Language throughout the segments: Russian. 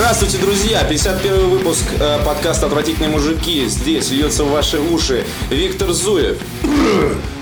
Здравствуйте, друзья! 51 выпуск э, подкаста «Отвратительные мужики». Здесь льется в ваши уши Виктор Зуев,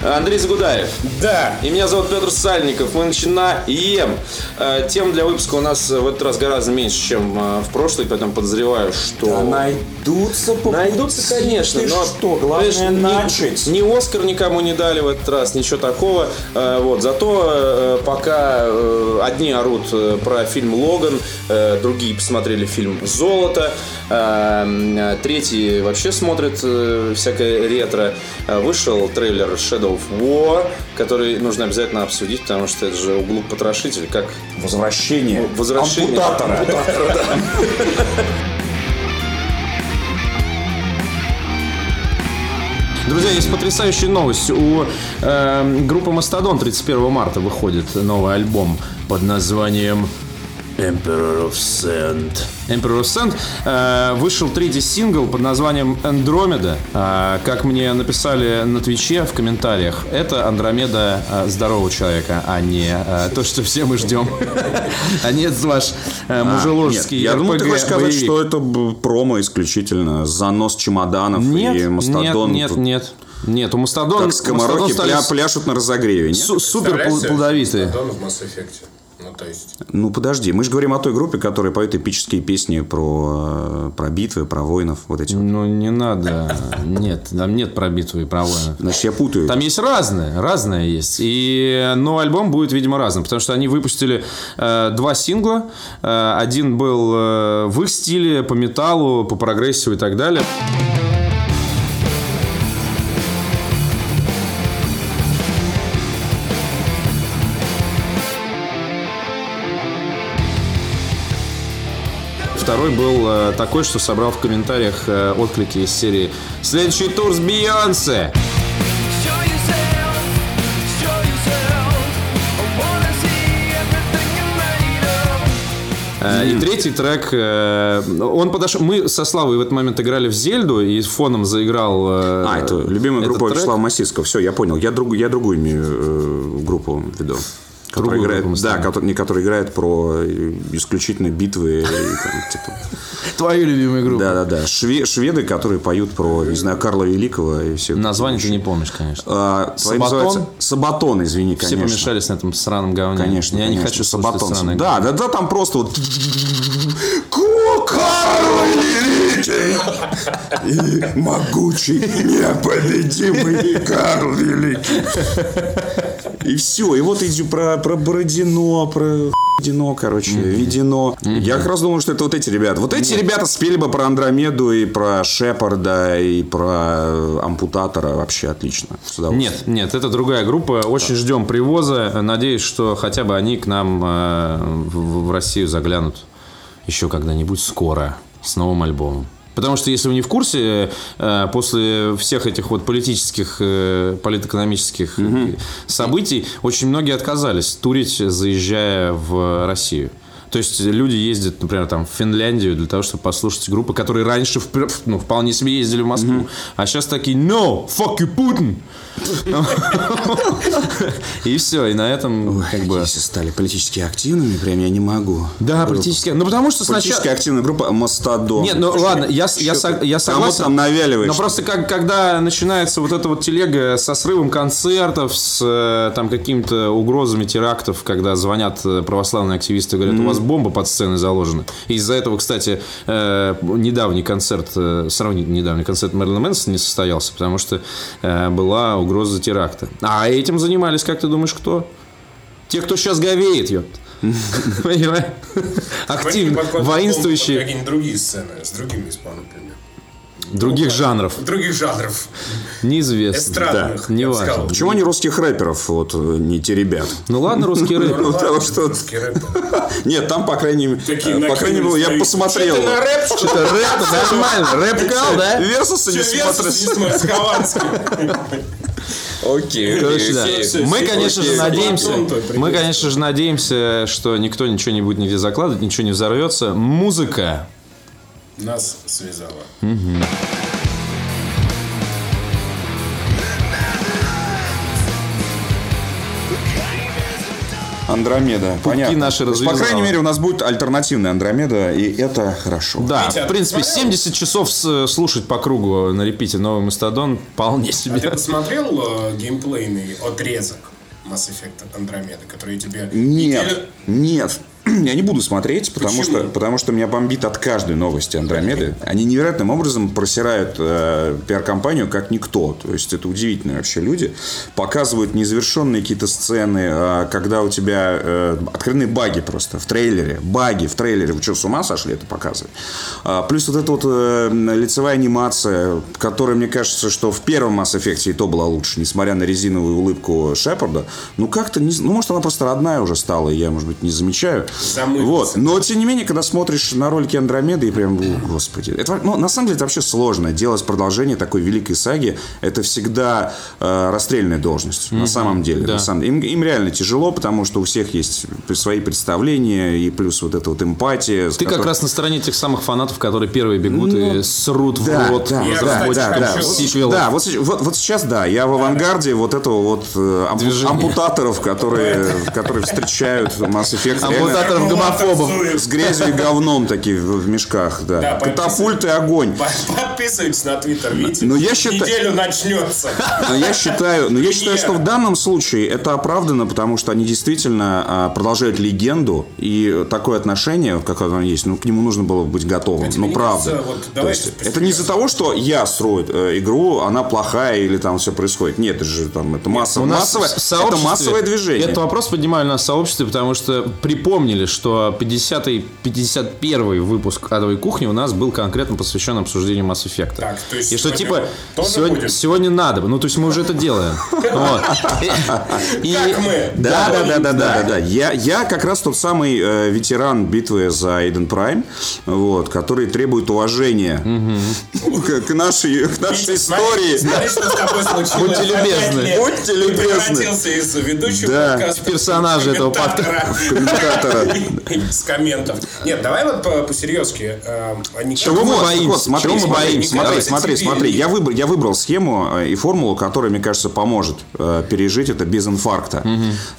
Андрей Загудаев. Да. И меня зовут Петр Сальников. Мы начинаем. Э, тем для выпуска у нас в этот раз гораздо меньше, чем э, в прошлый, поэтому подозреваю, что... Да найдутся Найдутся, конечно, Ты но что, главное понимаешь, начать. Ни, ни Оскар никому не дали в этот раз, ничего такого. Э, вот, зато э, пока э, одни орут э, про фильм Логан, э, другие посмотрели фильм Золото, э, э, третьи вообще смотрят э, всякое ретро. Э, Вышел трейлер Shadow of War, который нужно обязательно обсудить, потому что это же углуб потрошитель, как Возвращение. Возвращение Ампутатора. Друзья, есть потрясающая новость. У э, группы Мастодон 31 марта выходит новый альбом под названием Emperor of Sand. Emperor of Sand. Э, вышел третий сингл под названием Andromeda. Э, как мне написали на Твиче в комментариях, это Андромеда э, здорового человека, а не э, то, что все мы ждем. А нет ваш э, Нет, мужеложский я думаю, ты хочешь сказать, что это промо исключительно. Занос чемоданов и мастодон. нет, нет, нет. Нет, у Мастодон... Как пля- пляшут на разогреве, нет? супер плодовитые. Мастодон в Mass Effect. Ну, то есть... Ну, подожди, мы же говорим о той группе, которая поет эпические песни про, э, про битвы, про воинов, вот эти вот. Ну, не надо. Нет, там нет про битву и про воинов. Значит, я путаю. Там есть разное, разное есть. И, но альбом будет, видимо, разным, потому что они выпустили э, два сингла. Э, один был э, в их стиле, по металлу, по прогрессиву и так далее. Второй был э, такой, что собрал в комментариях э, отклики из серии «Следующий тур с Бейонсе!» Э, И третий трек, он подошел. Мы со Славой в этот момент играли в Зельду и фоном заиграл. А, это любимая группа. Вячеслава Масицкого. Все, я понял. Я, друг, я другую имею э, группу в виду. Другую играет, да, который, не которая играет про э, исключительно битвы и там, типа. Твою любимую группу. Да, да, да. Шве- шведы, которые поют про, не знаю, Карла Великого и все. Название ты не помнишь, конечно. А, Сабатон? Сабатон, извини, Все конечно. помешались на этом сраном говне. Конечно, Я не конечно. хочу слушать Сабатон. Да, да, да, там просто вот... Карл Великий! И могучий, непобедимый Карл Великий. И все. И вот иди про, про Бородино, про Ведено, короче, Ведено. Я как раз думаю, что это вот эти ребята. Вот эти ребята спели бы про Андромеду и про Шепарда и про ампутатора вообще отлично. Нет, нет, это другая группа. Очень ждем привоза. Надеюсь, что хотя бы они к нам э, в, в Россию заглянут еще когда-нибудь скоро с новым альбомом. Потому что, если вы не в курсе, э, после всех этих вот политических, э, политэкономических э, событий, очень многие отказались турить, заезжая в Россию. То есть люди ездят, например, там, в Финляндию для того, чтобы послушать группы, которые раньше впр- ну, вполне себе ездили в Москву. А сейчас такие «No! Fuck you, Putin!» И все, и на этом как бы... Если стали политически активными, прям я не могу. Да, политически... Ну, потому что Политически сначала... активная группа Мастодон. Нет, ну ладно, я, я, со- я согласен. там навяливаешь. Но просто как, когда начинается вот эта вот телега со срывом концертов, с э, там какими-то угрозами терактов, когда звонят э, православные активисты и говорят, у вас бомба под сценой заложена. Из-за этого, кстати, э, недавний концерт, э, сравнительно недавний концерт Мэрилина Мэнсона не состоялся, потому что э, была угроза теракта. А этим занимались, как ты думаешь, кто? Те, кто сейчас говеет, ёпт. Понимаешь? Активно, воинствующие Какие-нибудь другие сцены с другими исполнителями. Других жанров. Других жанров. Неизвестно. Эстрадных, Да, не важно. сказал. Почему они русских рэперов, вот, не те ребят? Ну ладно. Ну, Потому ладно, что- русский рэп. Нет, там, по крайней мере, по крайней мере, я посмотрел. Что ты на рэп, что Что-то рэп нормально, рэп кал, да? Версусы не Что, Versus смотрел. не смотрит, с Хованским. Окей, Короче, да. Мы, конечно же, надеемся, мы, конечно же, надеемся, что никто ничего не будет нигде закладывать, ничего не взорвется. Музыка. Нас связала. Андромеда. Понятно. наши есть, По крайней мере, у нас будет альтернативная Андромеда, и это хорошо. Да, Витя, в принципе, смотрел? 70 часов слушать по кругу на репите новый Мастодон вполне А ты себе. посмотрел э, геймплейный отрезок Mass Effect Andromeda, который тебе... Нет, неделю- нет. Я не буду смотреть, потому Почему? что, потому что меня бомбит от каждой новости Андромеды. Они невероятным образом просирают э, пиар-компанию как никто. То есть это удивительные вообще люди. Показывают незавершенные какие-то сцены, э, когда у тебя э, откровенные баги просто в трейлере. Баги в трейлере. Вы что, с ума сошли это показывать? А, плюс вот эта вот э, лицевая анимация, которая, мне кажется, что в первом Mass Effect и то была лучше, несмотря на резиновую улыбку Шепарда. Ну, как-то, не, ну, может, она просто родная уже стала, и я, может быть, не замечаю. Замылился. Вот. Но, тем не менее, когда смотришь на ролики Андромеды, и прям, «О, господи. Это, ну, на самом деле, это вообще сложно. Делать продолжение такой великой саги, это всегда э, расстрельная должность. На самом деле. да. На самом- Им, им реально тяжело, потому что у всех есть свои представления, и плюс вот эта вот эмпатия. Ты как которой- раз на стороне тех самых фанатов, которые первые бегут и срут в Ну, да, рот. да, да, да, да. Вот, да, вот, вот, вот сейчас, да, я в авангарде вот этого вот э, ампутаторов, которые, которые встречают Mass Effect. реально Ампутаторов гомофобов. С грязью и говном такие в, мешках, да. Да, Катапульт и огонь. Подписывайтесь на Твиттер, видите? Ну, я считаю- Неделю начнется. Но я считаю, но я считаю, что в данном случае это оправдано, потому что они действительно а, продолжают легенду, и такое отношение, какое оно есть, ну, к нему нужно было быть готовым. Ну, правда. это не из-за того, что я строю э, игру, она плохая или там все происходит. Нет, это же там это массовое, это массовое движение. Этот вопрос поднимали в сообществе, потому что припомнили, что 50-й, 51 выпуск «Адовой кухни» у нас был конкретно посвящен обсуждению Mass Effect. Так, то есть И что типа сегодня, будем? сегодня надо. бы. Ну, то есть мы уже это делаем. Как мы? Да, да, да, да, да, да, да. Я, я как раз тот самый э, ветеран битвы за Эйден Прайм, вот, который требует уважения к, нашей, истории. Будьте любезны. Будьте Ты любезны. превратился из ведущего подкаста в персонажа этого комментатора. С комментов. Нет, давай вот по- по-серьезки. э, а Чего мы боимся? Чего мы смотри, боимся? смотри, смотри, смотри. Я выбрал, я схему э, и формулу, которая, мне кажется, поможет э, пережить это без инфаркта.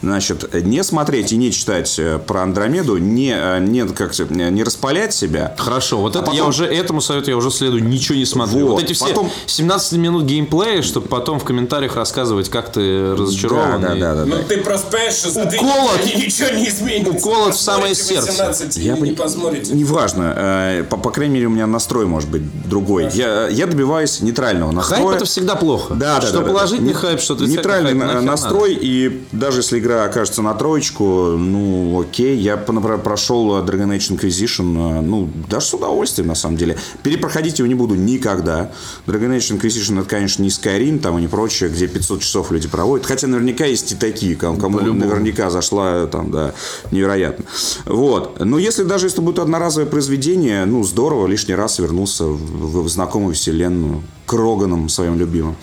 Значит, не смотреть и не читать про Андромеду, не, не, как, не распалять себя. Хорошо, вот это я потом- уже этому совету я уже следую, ничего не смотрю. Вот, эти все потом- 17 минут геймплея, чтобы потом в комментариях рассказывать, как ты разочарован. Да, да, да. Ну ты просто понимаешь, что недели ничего не изменится. Уколот в самое сердце. 18 и Я не посмотрите. Неважно, э, по, по крайней мере, у меня настрой может быть другой. Я, я добиваюсь нейтрального настроя. Хайп это всегда плохо. Да, да, что да, да, положительный да. хайп, что отрицательный Нейтральный хайп, настрой, и даже если игра окажется на троечку, ну, окей. Я, например, прошел э, Dragon Age Inquisition, э, ну, даже с удовольствием, на самом деле. Перепроходить его не буду никогда. Dragon Age Inquisition, это, конечно, не Skyrim там и не прочее, где 500 часов люди проводят. Хотя наверняка есть и такие, кому, кому наверняка зашла там, да, невероятно. Вот. Но если даже если будет одноразовое произведение, ну, здорово, лишний раз вернулся в, в знакомую вселенную к Роганам своим любимым.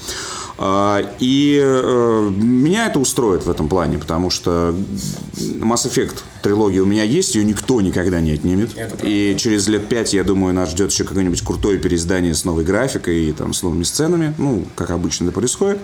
А, И э, меня это устроит в этом плане, потому что Mass Effect трилогия у меня есть, ее никто никогда не отнимет. И через лет пять, я думаю, нас ждет еще какое-нибудь крутое переиздание с новой графикой и там, с новыми сценами. Ну, как обычно это происходит.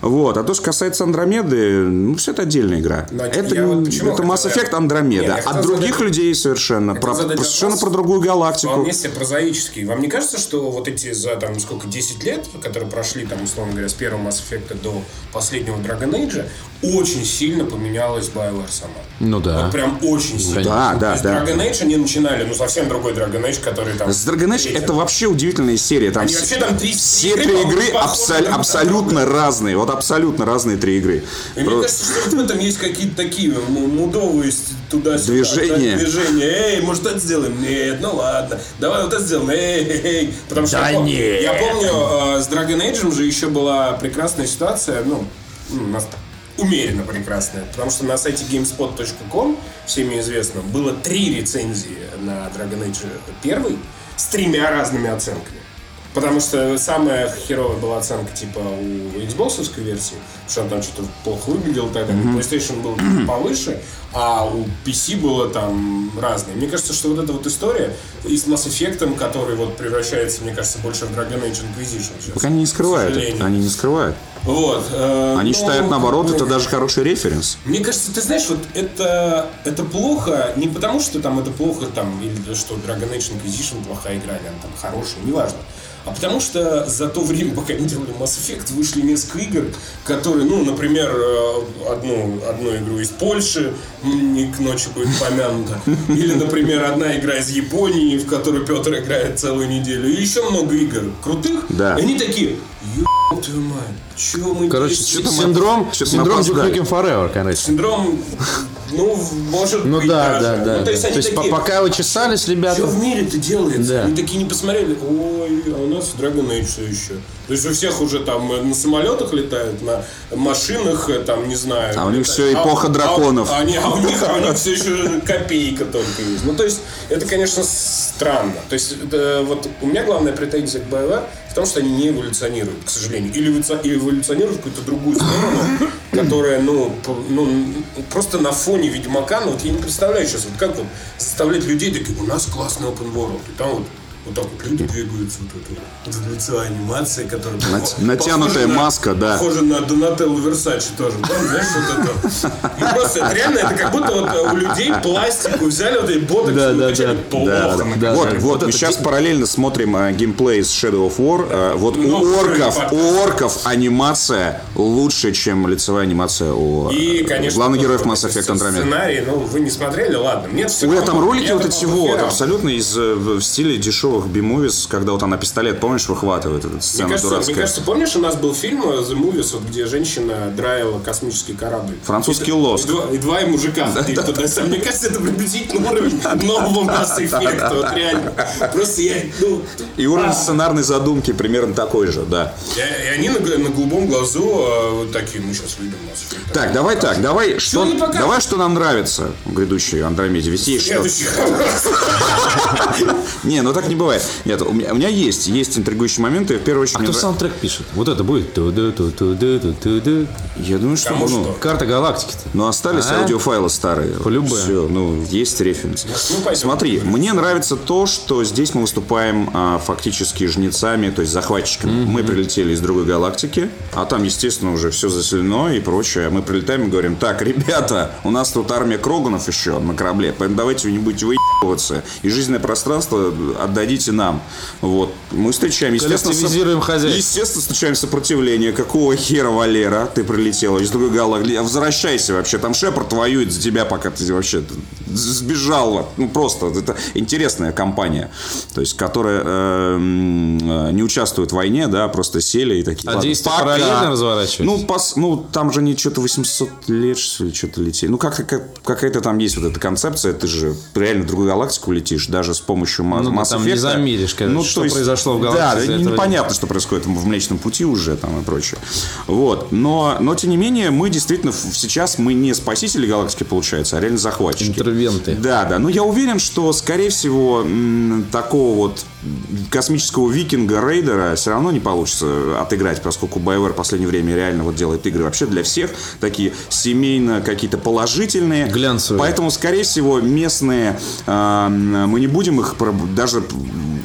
Вот. А то, что касается Андромеды, ну, все это отдельная игра. Но это я вот это Mass Effect Андромеда. Не, я От других задать- людей совершенно. Про, про- совершенно про другую галактику. Вполне себе прозаический. Вам не кажется, что вот эти за там сколько 10 лет, которые прошли там условно говоря с первого Mass Effect до последнего Dragon Age, очень сильно поменялась BioWare сама. Ну да. Вот прям очень сильно. Да, да, да. Dragon Age они начинали, ну совсем другой Dragon Age, который там. С Dragon Age третий. это вообще удивительная серия. Там Они все- вообще там три все игры, три игры абсол- абсолютно разные. Вот абсолютно разные три игры. И мне кажется, что в этом есть какие-то такие мудовые туда-сюда. Движения. Движения. Эй, может, это сделаем? Нет, ну ладно. Давай вот это сделаем. Эй, эй, эй. Потому что Да я, нет. я помню, э, с Dragon Age же еще была прекрасная ситуация, ну, ну, нас- умеренно прекрасная. Потому что на сайте gamespot.com, всеми известно, было три рецензии на Dragon Age 1 с тремя разными оценками. Потому что самая херовая была оценка типа у Xbox версии, потому что он там что-то плохо выглядел тогда. PlayStation был повыше, а у PC было там разное. Мне кажется, что вот эта вот история и с Mass Effect, который вот превращается, мне кажется, больше в Dragon Age Inquisition сейчас. Так они не скрывают. Они не скрывают. Вот. э, Они ну, считают наоборот, это даже хороший референс. Мне кажется, ты знаешь, вот это, это плохо не потому, что там это плохо, там, или что Dragon Age Inquisition плохая игра, или она там хорошая, неважно. А потому что за то время, пока они делали Mass Effect, вышли несколько игр, которые, ну, например, э, одну, одну игру из Польши, не к ночи будет помянута, или, например, одна игра из Японии, в которую Петр играет целую неделю, и еще много игр крутых. Да. И они такие, ёб мы Короче, сидим?» синдром, синдром. Nukem Forever, короче. Синдром, ну, может Ну быть, да, даже. да, да. Ну, то есть, да. они То есть такие, пока вы чесались, ребята, что в мире-то делается? Да. Они такие не посмотрели, ой, а у нас в Dragon Age все еще. То есть у всех уже там э, на самолетах летают, на машинах, э, там, не знаю. А у них летают. всё эпоха а- драконов. А, они- а у них, а у них все еще копейка только есть. Ну, то есть, это, конечно, странно. То есть, это, вот у меня главная претензия к BioWare в том, что они не эволюционируют, к сожалению. Или эволюци- эволюционируют в какую-то другую сторону, которая, ну, ну, просто на фоне Ведьмака, ну, вот я не представляю сейчас, вот как вот заставлять людей такие, у нас классный open world, и там вот вот так вот люди бегают, вот это вот, вот лицо анимации, которая Нат- похожа натянутая на- маска, да. Похоже на Донателло Версачи тоже. Там, знаешь, вот это. Ну, просто это реально, это как будто вот у людей пластику взяли, вот эти ботокс, Да, и да, да. плохо. Да, да. Да, вот, да. вот, Вот мы сейчас параллельно смотрим э, геймплей из Shadow of War. Э, вот Ну, у орков, у орков анимация лучше, чем лицевая анимация у э, И, конечно, главных героев Mass Effect Andromeda. Сценарий, ну, вы не смотрели, ладно. Нет, все У меня там ролики вот вот, хера. абсолютно из э, в стиле дешевых бимовис, когда вот она пистолет, помнишь, выхватывает Мне сцену кажется, мне дурацкая. кажется, помнишь, у нас был фильм э, The Movies, вот, где женщина драила космический корабль? Французский И-. И, два, и два мужика ходили туда. Мне кажется, это приблизительно уровень нового Mass Effect. Вот реально. Просто я, ну, И уровень сценарной задумки примерно такой же, да. и, и они на, на голубом глазу э, вот такие, мы сейчас выйдем Mass Effect. Так, давай так, давай что, давай что нам нравится в грядущей Андромеде. Есть что. Не, ну так не бывает. Нет, у меня, у меня есть, есть интригующие моменты. В первую очередь, А кто нрав- саундтрек пишет? Вот это будет. Я думаю, что Кому ну, что? Карта галактики-то. Но остались А? аудиофайлы старые. По-любому. Все, ну, есть референс. Ну. Смотри, мне нравится то, что здесь мы выступаем а, фактически жнецами, то есть захватчиками. Мы прилетели из другой галактики, а там, естественно, уже все заселено и прочее. Мы прилетаем и говорим, так, ребята, у нас тут армия Кроганов еще на корабле, поэтому давайте вы не будете выебываться и жизненное пространство отдадите нам. Вот. Мы встречаем, естественно, со- Коллективизируем хозяйство. Естественно, встречаем сопротивление. Какого хера, Валера, ты прилетела из другой галактики? Возвращайся вообще. Там Шепард воюет за тебя, пока ты вообще сбежал. Ну, просто. Это интересная компания. То есть, которая э, м, э, не участвует в войне, да, просто сели и такие. А «Ладно, действия пока». параллельно разворачиваются? Ну, пос- ну, там же не что-то 800 лет, что ли, что-то летели. Ну, как, как, какая-то там есть вот эта концепция. Ты же реально в другую галактику летишь, даже с помощью Ну, Mass Effect. Замеришь, короче, что произошло в галактике Да, непонятно, понятно, что происходит в Млечном Пути уже там и прочее. Вот. Но, но тем не менее, мы действительно сейчас мы не спасители галактики, получается, а реально захватчики. Интервенты. Да, да. Но я уверен, что, скорее всего, такого вот космического викинга-рейдера все равно не получится отыграть, поскольку BioWare в последнее время реально вот делает игры вообще для всех, такие семейно какие-то положительные. Глянцевые. Поэтому, скорее всего, местные, м, мы не будем их даже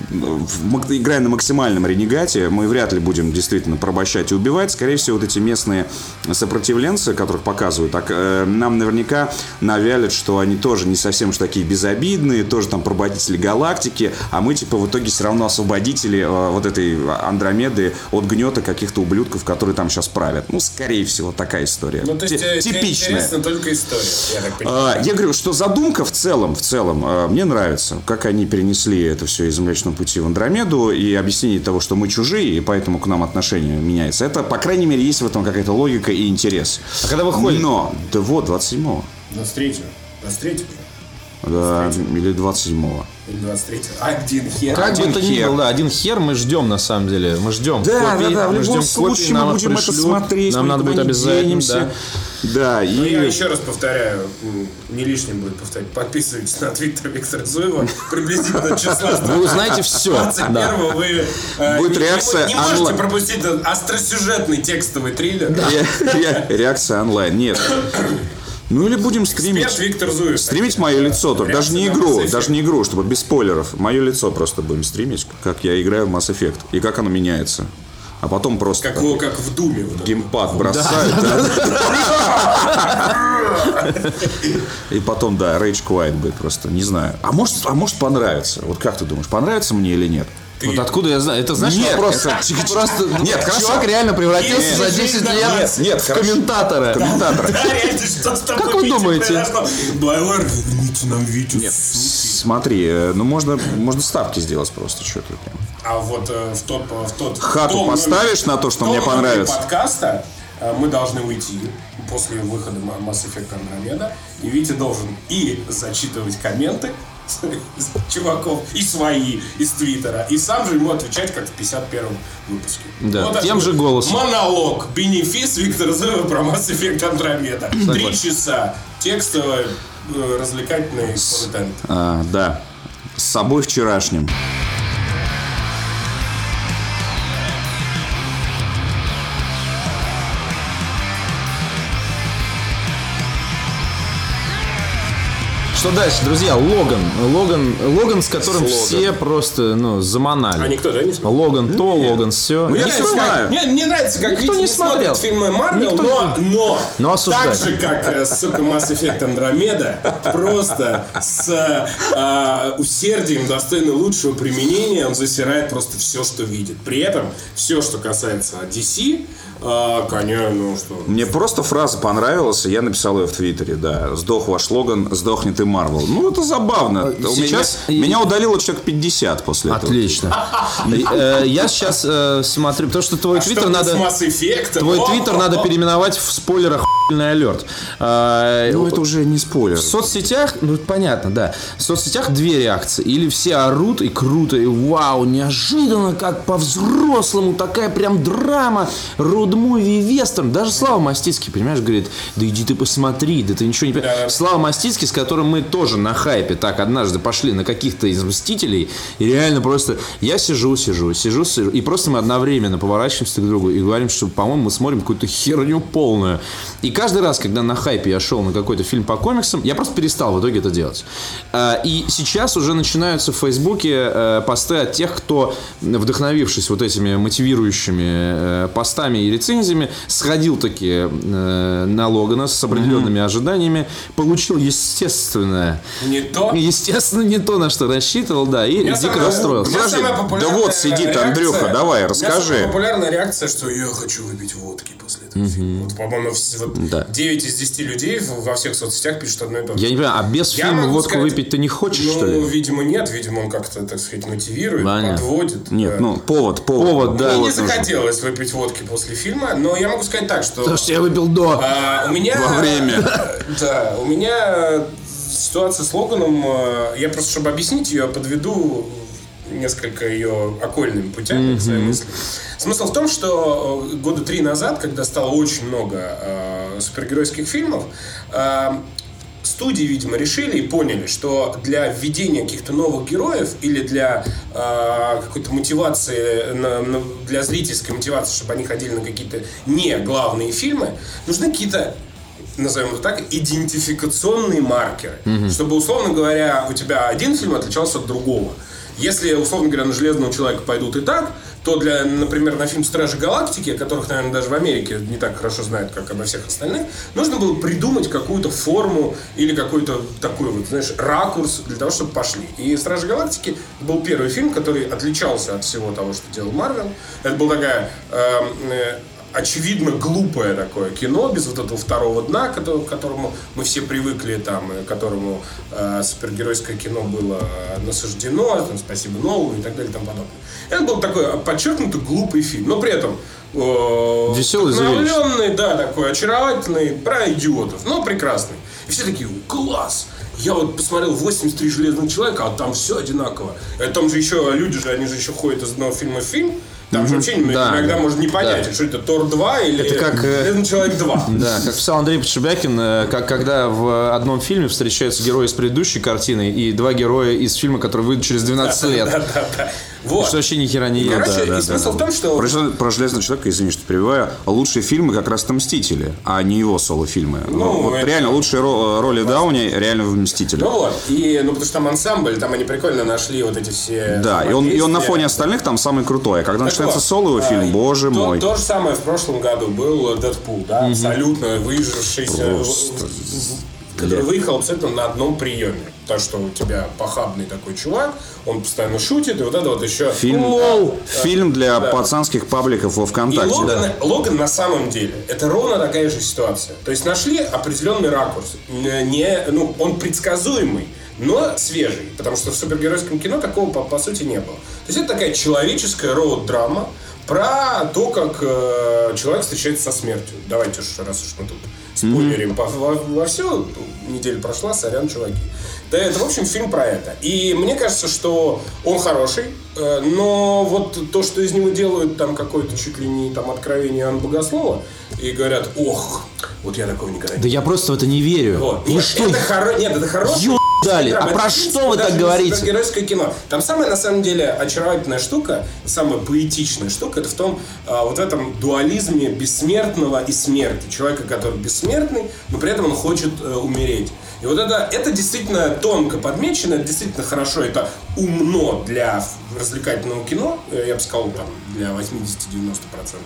играя на максимальном ренегате, мы вряд ли будем действительно порабощать и убивать. Скорее всего, вот эти местные сопротивленцы, которых показывают, так, э, нам наверняка навялят, что они тоже не совсем уж такие безобидные, тоже там поработители галактики, а мы типа в итоге все равно освободители э, вот этой Андромеды от гнета каких-то ублюдков, которые там сейчас правят. Ну, скорее всего, такая история. Ну, то есть, э, тебе Типичная. только история, я так понимаю. А, Я говорю, что задумка в целом, в целом, а, мне нравится, как они перенесли это все из Млечного пути в Андромеду и объяснение того, что мы чужие, и поэтому к нам отношение меняется. Это, по крайней мере, есть в этом какая-то логика и интерес. А когда выходит? Но, да вот, 27-го. 23 23 Да, или 27-го. или 23 Один хер. Как бы Один то ни было, да, один хер мы ждем на самом деле. Мы ждем. Да, копий, да, да, в мы любом ждем случае копий, нам мы будем это пришлют, смотреть, Нам надо будет обязательно. денемся. да. Да, и... Ну, я еще раз повторяю, не лишним будет повторять, подписывайтесь на твиттер Виктора Зуева, приблизительно числа Вы узнаете все. 21 Да. вы э, Будет реакция не, можете пропустить остросюжетный текстовый триллер. Ре- ре- Реакция онлайн. Нет. Ну или будем стримить. Эксперт Виктор Зуев. Стримить мое лицо, только даже не игру, даже не игру, чтобы без спойлеров. Мое лицо просто будем стримить, как я играю в Mass Effect и как оно меняется. А потом просто Как, его, как в Думе. вот геймпад бросают, да. И потом, да, Rage Quiet будет просто, не знаю. А может, а может понравится? Вот как ты думаешь, понравится мне или нет? Вот откуда я знаю? Это знаешь Нет, вопрос. это- Просто Нет, хорошо. чувак реально превратился Нет, за жизнь 10 на лет вас. Нет, в комментатора. Комментатор. Да, реально, что с тобой, Как вы думаете? Байлар, верните нам Витю. Нет, смотри, э, ну можно, можно ставки сделать просто что-то. А вот э, в тот, в тот Хату поставишь на то, что мне понравится? подкаста э, мы должны уйти после выхода Mass Effect Andromeda, и Витя должен и зачитывать комменты чуваков, и свои из Твиттера, и сам же ему отвечать, как в 51-м выпуске. Да, такой тем же голосом. Монолог, бенефис Виктора Зуева про Mass Effect Andromeda. Три часа текстовый э, развлекательный контент. А, да, с собой вчерашним. Что дальше, друзья? Логан. Логан, Логан с которым Логан. все просто, ну, заманали. А никто, да, не смотрел? Логан то, Логан все. Ну, я Мне не нравится, знаю. как- Мне, мне нравится, как Никто Витя не смотрел. смотрит фильмы Марвел, Никто но, но, Но осуждает. так же, как, сука, Mass Effect Andromeda, просто с э, усердием, достойно лучшего применения, он засирает просто все, что видит. При этом все, что касается DC, э, коня, ну что... Мне просто фраза понравилась, и я написал ее в Твиттере, да. Сдох ваш Логан, сдохнет и Марвел. Ну, это забавно. У сейчас- меня, меня удалило человек 50 после этого. Отлично. Э, Я сейчас э, смотрю, потому что твой А твиттер надо... Твой твиттер надо переименовать в спойлерах охуенный алерт. А, Ну, это уже не спойлер. В соцсетях, ну понятно, да. В соцсетях две реакции. Или все орут и круто, и вау, неожиданно, как по-взрослому, такая прям драма, роуд-муви, вестерн. Даже Слава Мастицкий, понимаешь, говорит, да иди ты посмотри, да ты ничего не понимаешь. Слава Мастицкий, с которым мы тоже на хайпе так однажды пошли на каких-то из Мстителей, и реально просто я сижу, сижу, сижу, сижу, и просто мы одновременно поворачиваемся друг к другу и говорим, что, по-моему, мы смотрим какую-то херню полную. И каждый раз, когда на хайпе я шел на какой-то фильм по комиксам, я просто перестал в итоге это делать. А, И сейчас уже начинаются в Фейсбуке э, посты от тех, кто, вдохновившись вот этими мотивирующими э, постами и рецензиями, сходил таки э, на Логана с определенными ожиданиями, получил естественное, Не то. естественно, не то, на что рассчитывал, да, и дико самая- расстроился. Подожди, да вот сидит Андрюха, давай, у меня расскажи. самая популярная реакция, что я хочу выпить водки после этого фильма. Вот, по-моему, вот Да. 9 из 10 людей во всех соцсетях пишут одно и то же. Я не понимаю, а без Я фильма водку сказать, выпить ты не хочешь, ну, что ли? видимо, нет. Видимо, он как-то, так сказать, мотивирует, Понятно. подводит. Нет, Да. ну, повод, повод. Повод, да. Мне не нужен. захотелось выпить водки после фильма, но я могу сказать так, что... Потому что я выпил до. а, у меня... Во время. Да, у меня ситуация с Логаном, э, я просто, чтобы объяснить ее, подведу несколько ее окольными путями к своей мысли. Смысл в том, что э, года три назад, когда стало очень много э, супергеройских фильмов, э, студии, видимо, решили и поняли, что для введения каких-то новых героев или для э, какой-то мотивации, на- на- для зрительской мотивации, чтобы они ходили на какие-то не главные фильмы, нужны какие-то назовем их так, идентификационные маркеры. Чтобы, условно говоря, у тебя один фильм отличался от другого. Если, условно говоря, на Железного Человека пойдут и так, то для, например, на фильм «Стражи Галактики», которых, наверное, даже в Америке не так хорошо знают, как обо всех остальных, нужно было придумать какую-то форму или какой-то такой вот, знаешь, ракурс для того, чтобы пошли. И «Стражи Галактики» был первый фильм, который отличался от всего того, что делал Марвел. Это была такая эм, э, очевидно глупое такое кино, без вот этого второго дна, к которому- мы все привыкли, там, и которому э, супергеройское кино было э, насаждено, там, спасибо Нолу и так далее и тому подобное. Это был такой подчеркнуто глупый фильм, но при этом э, Веселый, вдохновленный, да, такой очаровательный, про идиотов, но прекрасный. И все такие, класс! Я вот посмотрел 83 железных человека, а там все одинаково. И там же еще люди же, они же еще ходят из одного фильма в фильм. Там же вообще Да, иногда да. можно не понять, Да. что это Тор 2 или Это как, э, Железный человек 2. Да, как писал Андрей Подшибякин, э, как когда в одном фильме встречаются герои из предыдущей картины и два героя из фильма, который выйдет через 12 лет. Да-да-да. Вот. Что вообще ни хера не едет. Короче, да, и смысл да, в том, что Про, про Железного человека, извини, что перебиваю, лучшие фильмы как раз-то «Мстители», а не его соло-фильмы. Ну, вот это- реально лучшие ро- роли Дауни реально в «Мстителях». Ну вот, и, ну потому что там ансамбль, там они прикольно нашли вот эти все Да, и он, и он на фоне остальных там самый крутой. А когда Так вот, соло фильм, а, боже то, мой. То же самое в прошлом году был Дэдпул, да, абсолютно выжившийся, Просто который выехал абсолютно на одном приеме. То, что у тебя похабный такой чувак, он постоянно шутит, и вот это вот еще... Фильм, Лол. фильм для Да. пацанских пабликов во И ВКонтакте. Логан, Логан на самом деле это ровно такая же ситуация. То есть нашли определенный ракурс. Не- ну, он предсказуемый, но свежий. Потому что в супергеройском кино такого по, по сути не было. То есть это такая человеческая роуд-драма про то, как э, человек встречается со смертью. Давайте уж, раз уж мы тут спойлерим по- во, во все, неделя прошла, сорян, чуваки. Да, это, в общем, фильм про это. И мне кажется, что он хороший, э, но вот то, что из него делают там какое-то чуть ли не там откровение Иоанна Богослова, и говорят, ох, вот я такого никогда не Да я просто в это не верю. вот. Нет, что, это хоро... Нет, это хороший. ё- дали? А про что вы так говорите? Супергеройское кино. Там самая, на самом деле, очаровательная штука, самая поэтичная штука, это в том, а, вот в этом дуализме бессмертного и смерти. Человека, который бессмертный, но при этом он хочет э, умереть. И вот это, это действительно тонко подмечено, это действительно хорошо, это умно для развлекательного кино, э, я бы сказал, там, для 80-90%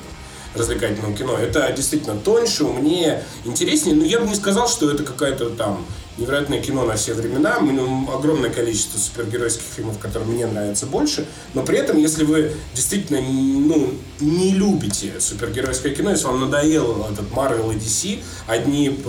развлекательного кино. Это действительно тоньше, умнее, интереснее. Но я бы не сказал, что это какая-то там невероятное кино на все времена. М, Огромное количество супергеройских фильмов, которые мне нравятся больше. Но при этом, если вы действительно ну, не любите супергеройское кино, если вам надоело этот Marvel и DC, одни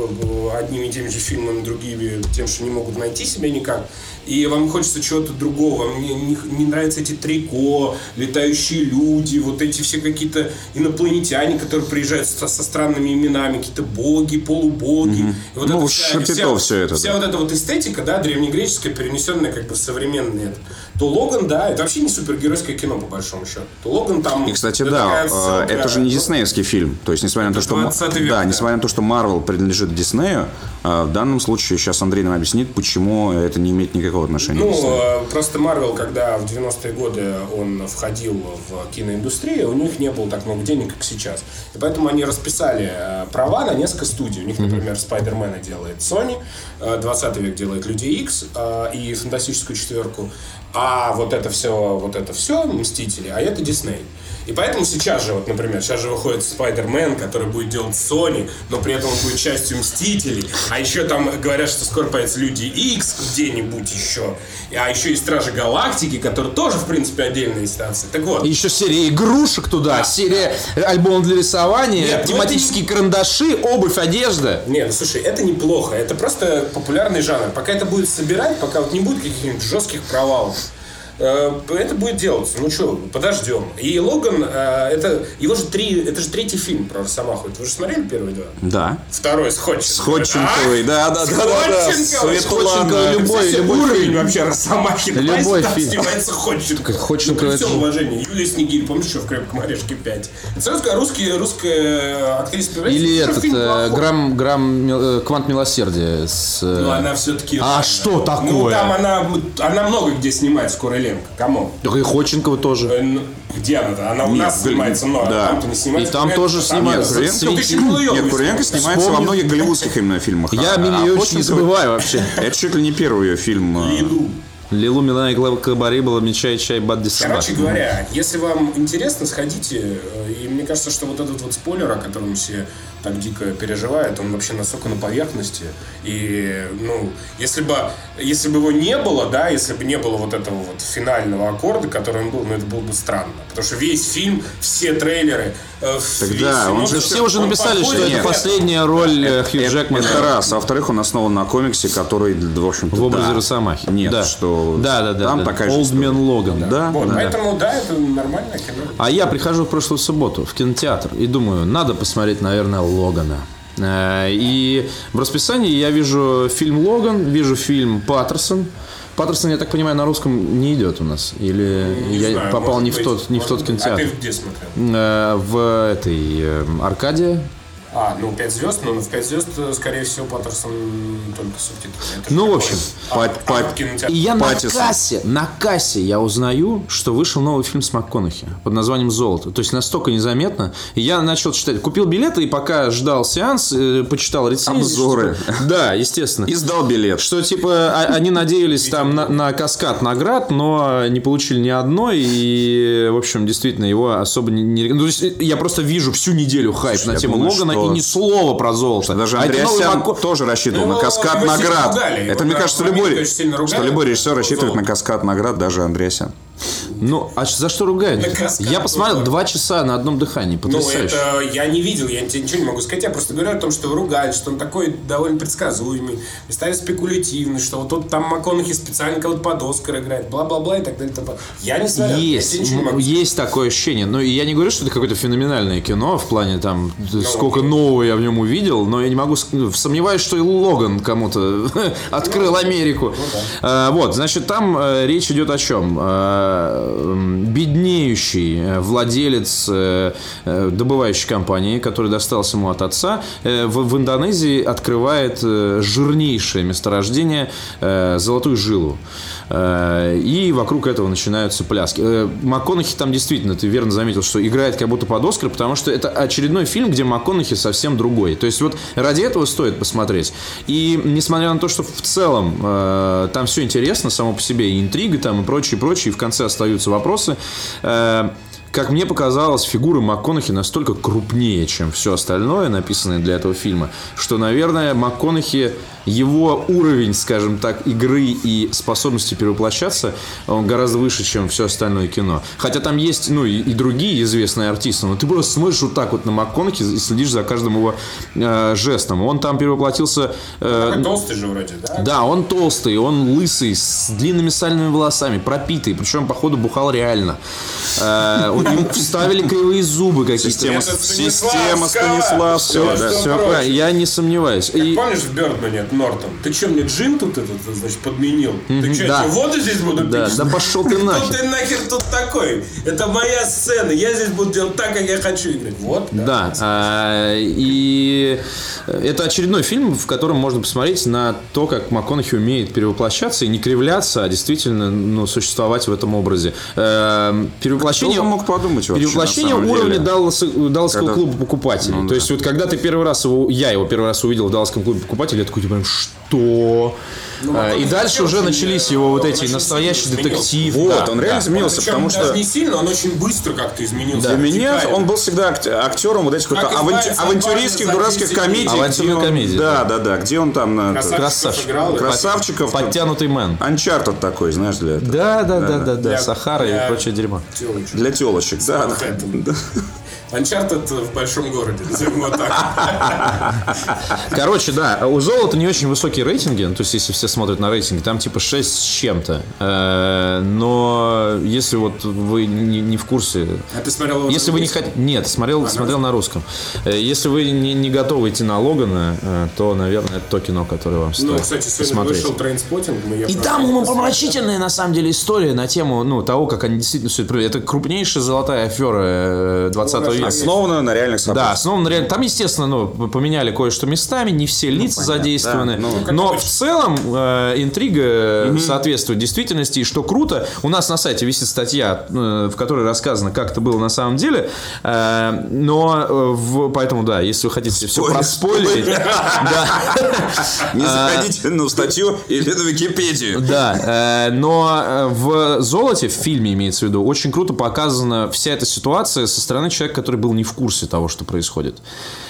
одними и теми же фильмами, другими тем, что не могут найти себя никак, и вам хочется чего-то другого, вам не, не, не нравятся эти трико, летающие люди, вот эти все какие-то инопланетяне, которые приезжают со, со странными именами, какие-то боги, полубоги. И вот Ну, это Шапито всё это, Вся да. вот эта вот эстетика, да, древнегреческая, перенесенная как бы в современный. То Логан, да, это вообще не супергеройское кино, по большому счету. То Логан там... И, кстати, это да, такая э, это же не диснеевский фильм. То есть, несмотря на то, что... м- 20 век, да, да. несмотря на то, что Марвел принадлежит Диснею, э, в данном случае сейчас Андрей нам объяснит, почему это не имеет никакого отношения к Ну, Диснею. э, просто Марвел, когда в 90-е годы он входил в киноиндустрию, у них не было так много денег, как сейчас. И поэтому они расписали права на несколько студий. У них, например, Спайдермена делает Sony, э, 20 век делает Люди э, и Фантастическую четверку. А вот это все, вот это все Мстители, а это Дисней. И поэтому сейчас же, вот, например, сейчас же выходит Спайдермен, который будет делать Sony, но при этом он будет частью Мстителей. А еще там говорят, что скоро появятся Люди Икс где-нибудь еще. А еще и Стражи Галактики, которые тоже, в принципе, отдельная ситуация. Так вот, И еще серия игрушек туда, серия альбом для рисования, Нет, ну тематические карандаши, обувь, одежда. Не, ну слушай, это неплохо. Это просто популярный жанр. Пока это будет собирать, пока вот не будет каких-нибудь жестких провалов, э, это будет делаться. Ну что, подождем. И Логан, э, это его же три, это же третий фильм про Росомаху. Вы же смотрели первые два? Да. Второй с Ходченковой. С Ходченковой, да, да, С да, да, да. Ходченковой. Светлана. любой, любой уровень фильм. вообще Росомахи. Любой Там фильм. снимается Ходченкова. Ходченкова Ну, это при всем же- уважении. Юлия Снегирь, помнишь, что в «Крепком орешке 5»? Это русская, русский, русская актриса. Или этот э, грамм, грамм, э, квант милосердия с... э, Ну, она все-таки... А что такое? Ну, там она, она много где снимается, Куриленко. Кому? И Ходченкова тоже. Э, ну, Где она-то? Она у нас снимается много, да. а там-то не снимается. И там тоже снимается. нет. Вспомни. снимается во многих голливудских именно фильмах. Я А- Милли а Йовович не забываю вообще. Это чуть ли не первый ее фильм. Иду. Лилу Милана и Клава Кабари была Мечай Чай Бадди Короче говоря, если вам интересно, сходите. э, И мне кажется, что вот этот вот спойлер, о котором все так дико переживают, он вообще настолько на поверхности. И, ну, если бы, если бы его не было, да, если бы не было вот этого вот финального аккорда, который он был, ну, это было бы странно. Потому что весь фильм, все трейлеры, э, весь да, он же Все уже написали, что похож это последняя роль э, Хью Это, Джекмана это раз. А во-вторых, он основан на комиксе, который, в общем-то, в образе да. Росомахи. Нет, да. что Да, да, да. там да. такая же Old история. Man Logan. Да, Вот, да. поэтому, да, это нормальное кино. А я прихожу в прошлую субботу в кинотеатр и думаю, надо посмотреть, наверное, Логана. Э, И в расписании я вижу фильм Логан, вижу фильм Паттерсон, Паттерсон, я так понимаю, на русском не идет у нас. Или Не я знаю, попал не в быть, тот, не в тот кинотеатр. А ты где смотрел? Э, В этой э, Аркадии. А, ну 5 звезд, но в 5 звезд, э, скорее всего, Паттерсон только субтитры. Ну, в общем, а, Пат- а, Пат-. И я на Паттисон. кассе, на кассе я узнаю, что вышел новый фильм с МакКонахи под названием «Золото». То есть настолько незаметно. И я начал читать. Купил билеты и пока ждал сеанс, э, почитал рецензии. Обзоры. что- Да, естественно. И сдал билет. Что типа а- они надеялись там на, на каскад наград, но не получили ни одной. И, в общем, действительно, его особо не... ну, то есть, я просто вижу всю неделю хайп на тему думаю, Логана что- и ни слова про золото. Даже А Андреасян тоже рассчитывал Ну, на каскад его сильно наград. ругали, Это, мне кажется, любой, что любой режиссер рассчитывает золото. на каскад наград, даже Андреасян. Ну, а за что ругают? Я посмотрел два часа на одном дыхании. Ну, Потрясающе. это я не видел, я тебе ничего не могу сказать. Я просто говорю о том, что ругают, что он такой довольно предсказуемый, местами спекулятивный, что вот тут там МакКонахи специально кого-то под Оскар играет, бла-бла-бла и так далее. тому подобное. Я не смотрел, я Есть, ничего не есть такое ощущение. Но я не говорю, что это какое-то феноменальное кино в плане там сколько окей. нового я в нем увидел, но я не могу ну, сомневаюсь, что и Логан кому-то открыл Америку. А, Вот, значит, там э, речь идет о чем? Э, м, Беднеющий э, владелец э, э, добывающей компании, который достался ему от отца, в, Индонезии открывает жирнейшее месторождение золотую жилу. И вокруг этого начинаются пляски. МакКонахи там действительно, ты верно заметил, что играет как будто под Оскар, потому что это очередной фильм, где МакКонахи совсем другой. То есть вот ради этого стоит посмотреть. И несмотря на то, что в целом там все интересно само по себе, и интрига там, и прочее, прочее, и в конце остаются вопросы, э, как мне показалось, фигура МакКонахи настолько крупнее, чем все остальное, написанное для этого фильма, что, наверное, МакКонахи, его уровень, скажем так, игры и способности перевоплощаться, он гораздо выше, чем все остальное кино. Хотя там есть, ну, и, и другие известные артисты, но ты просто смотришь вот так вот на МакКонахи и следишь за каждым его э, жестом. Он там перевоплотился... э, Такой толстый же вроде, да? да, он толстый, он лысый, с длинными сальными волосами, пропитый, причем, походу, бухал реально. Э, Ему вставили кривые зубы какие-то. Система, система. Станиславского, Всё, да. прочее. я не сомневаюсь. И- Помнишь в Бёрдмане от Нортон? Ты что, мне джин тут этот, значит, подменил? Ты что, да. я воду здесь буду Да, пить? да пошел ты Кто нахер. ты нахер тут такой? Это моя сцена, я здесь буду делать так, как я хочу играть. Вот, да. Да, а, и это очередной фильм, в котором можно посмотреть на то, как МакКонахи умеет перевоплощаться и не кривляться, а действительно ну, существовать в этом образе. Э, Перевоплощение, Кто бы мог подумать вообще, перевоплощение уровня? Далласа- Далласского Когда- клуба покупателей. Ну то да. есть вот когда ты первый раз его, я его первый раз увидел в Далласском клубе покупателей, я такой типа, что? А, и МакКонахи дальше уже начались э, его вот он эти очень настоящий сильно детектив. Вот, Да, он да. реально изменился, Причем потому даже что... не сильно, он очень быстро как-то изменился. Для меня он был всегда акт- актером вот этих вот авантюристских дурацких 30 комедий. он- комедии, Да, да, да. Где он там... на- Красавчиков. Красавчиков. Подтянутый мэн. Uncharted такой, знаешь, для этого. Да, да, да, да, да, Сахара и прочее дерьмо. Для телочек, да. да. Manhattan. Uncharted в большом городе, назовем его так. Короче, да, у золота не очень высокие рейтинги, ну, то есть если все смотрят на рейтинги, там типа 6 с чем-то. Э, Но если вот вы не, в курсе... А ты смотрел его Если вы не хотите... Нет, смотрел, смотрел на русском. Э, Если вы не, готовы идти на Логана, э, то, наверное, это то кино, которое вам стоит Ну, кстати, сегодня вышел Trainspotting. И там умопомрачительная, на самом деле, история на тему ну, того, как они действительно все это крупнейшая золотая афера э, 20 века. Основано на реальных Да, событиях. основано на реально. Там, естественно, ну, поменяли кое-что местами, не все лица задействованы. да, ну, но в целом э, интрига соответствует действительности. И что круто, у нас на сайте висит статья, э, в которой рассказано, как это было на самом деле. Э, но э, в- поэтому, да, если вы хотите все Спойлер, проспойлерить, да, Не заходите на статью или на Википедию. Да, э, но э, в «Золоте», в фильме имеется в виду, очень круто показана вся эта ситуация со стороны человека, который был не в курсе того, что происходит.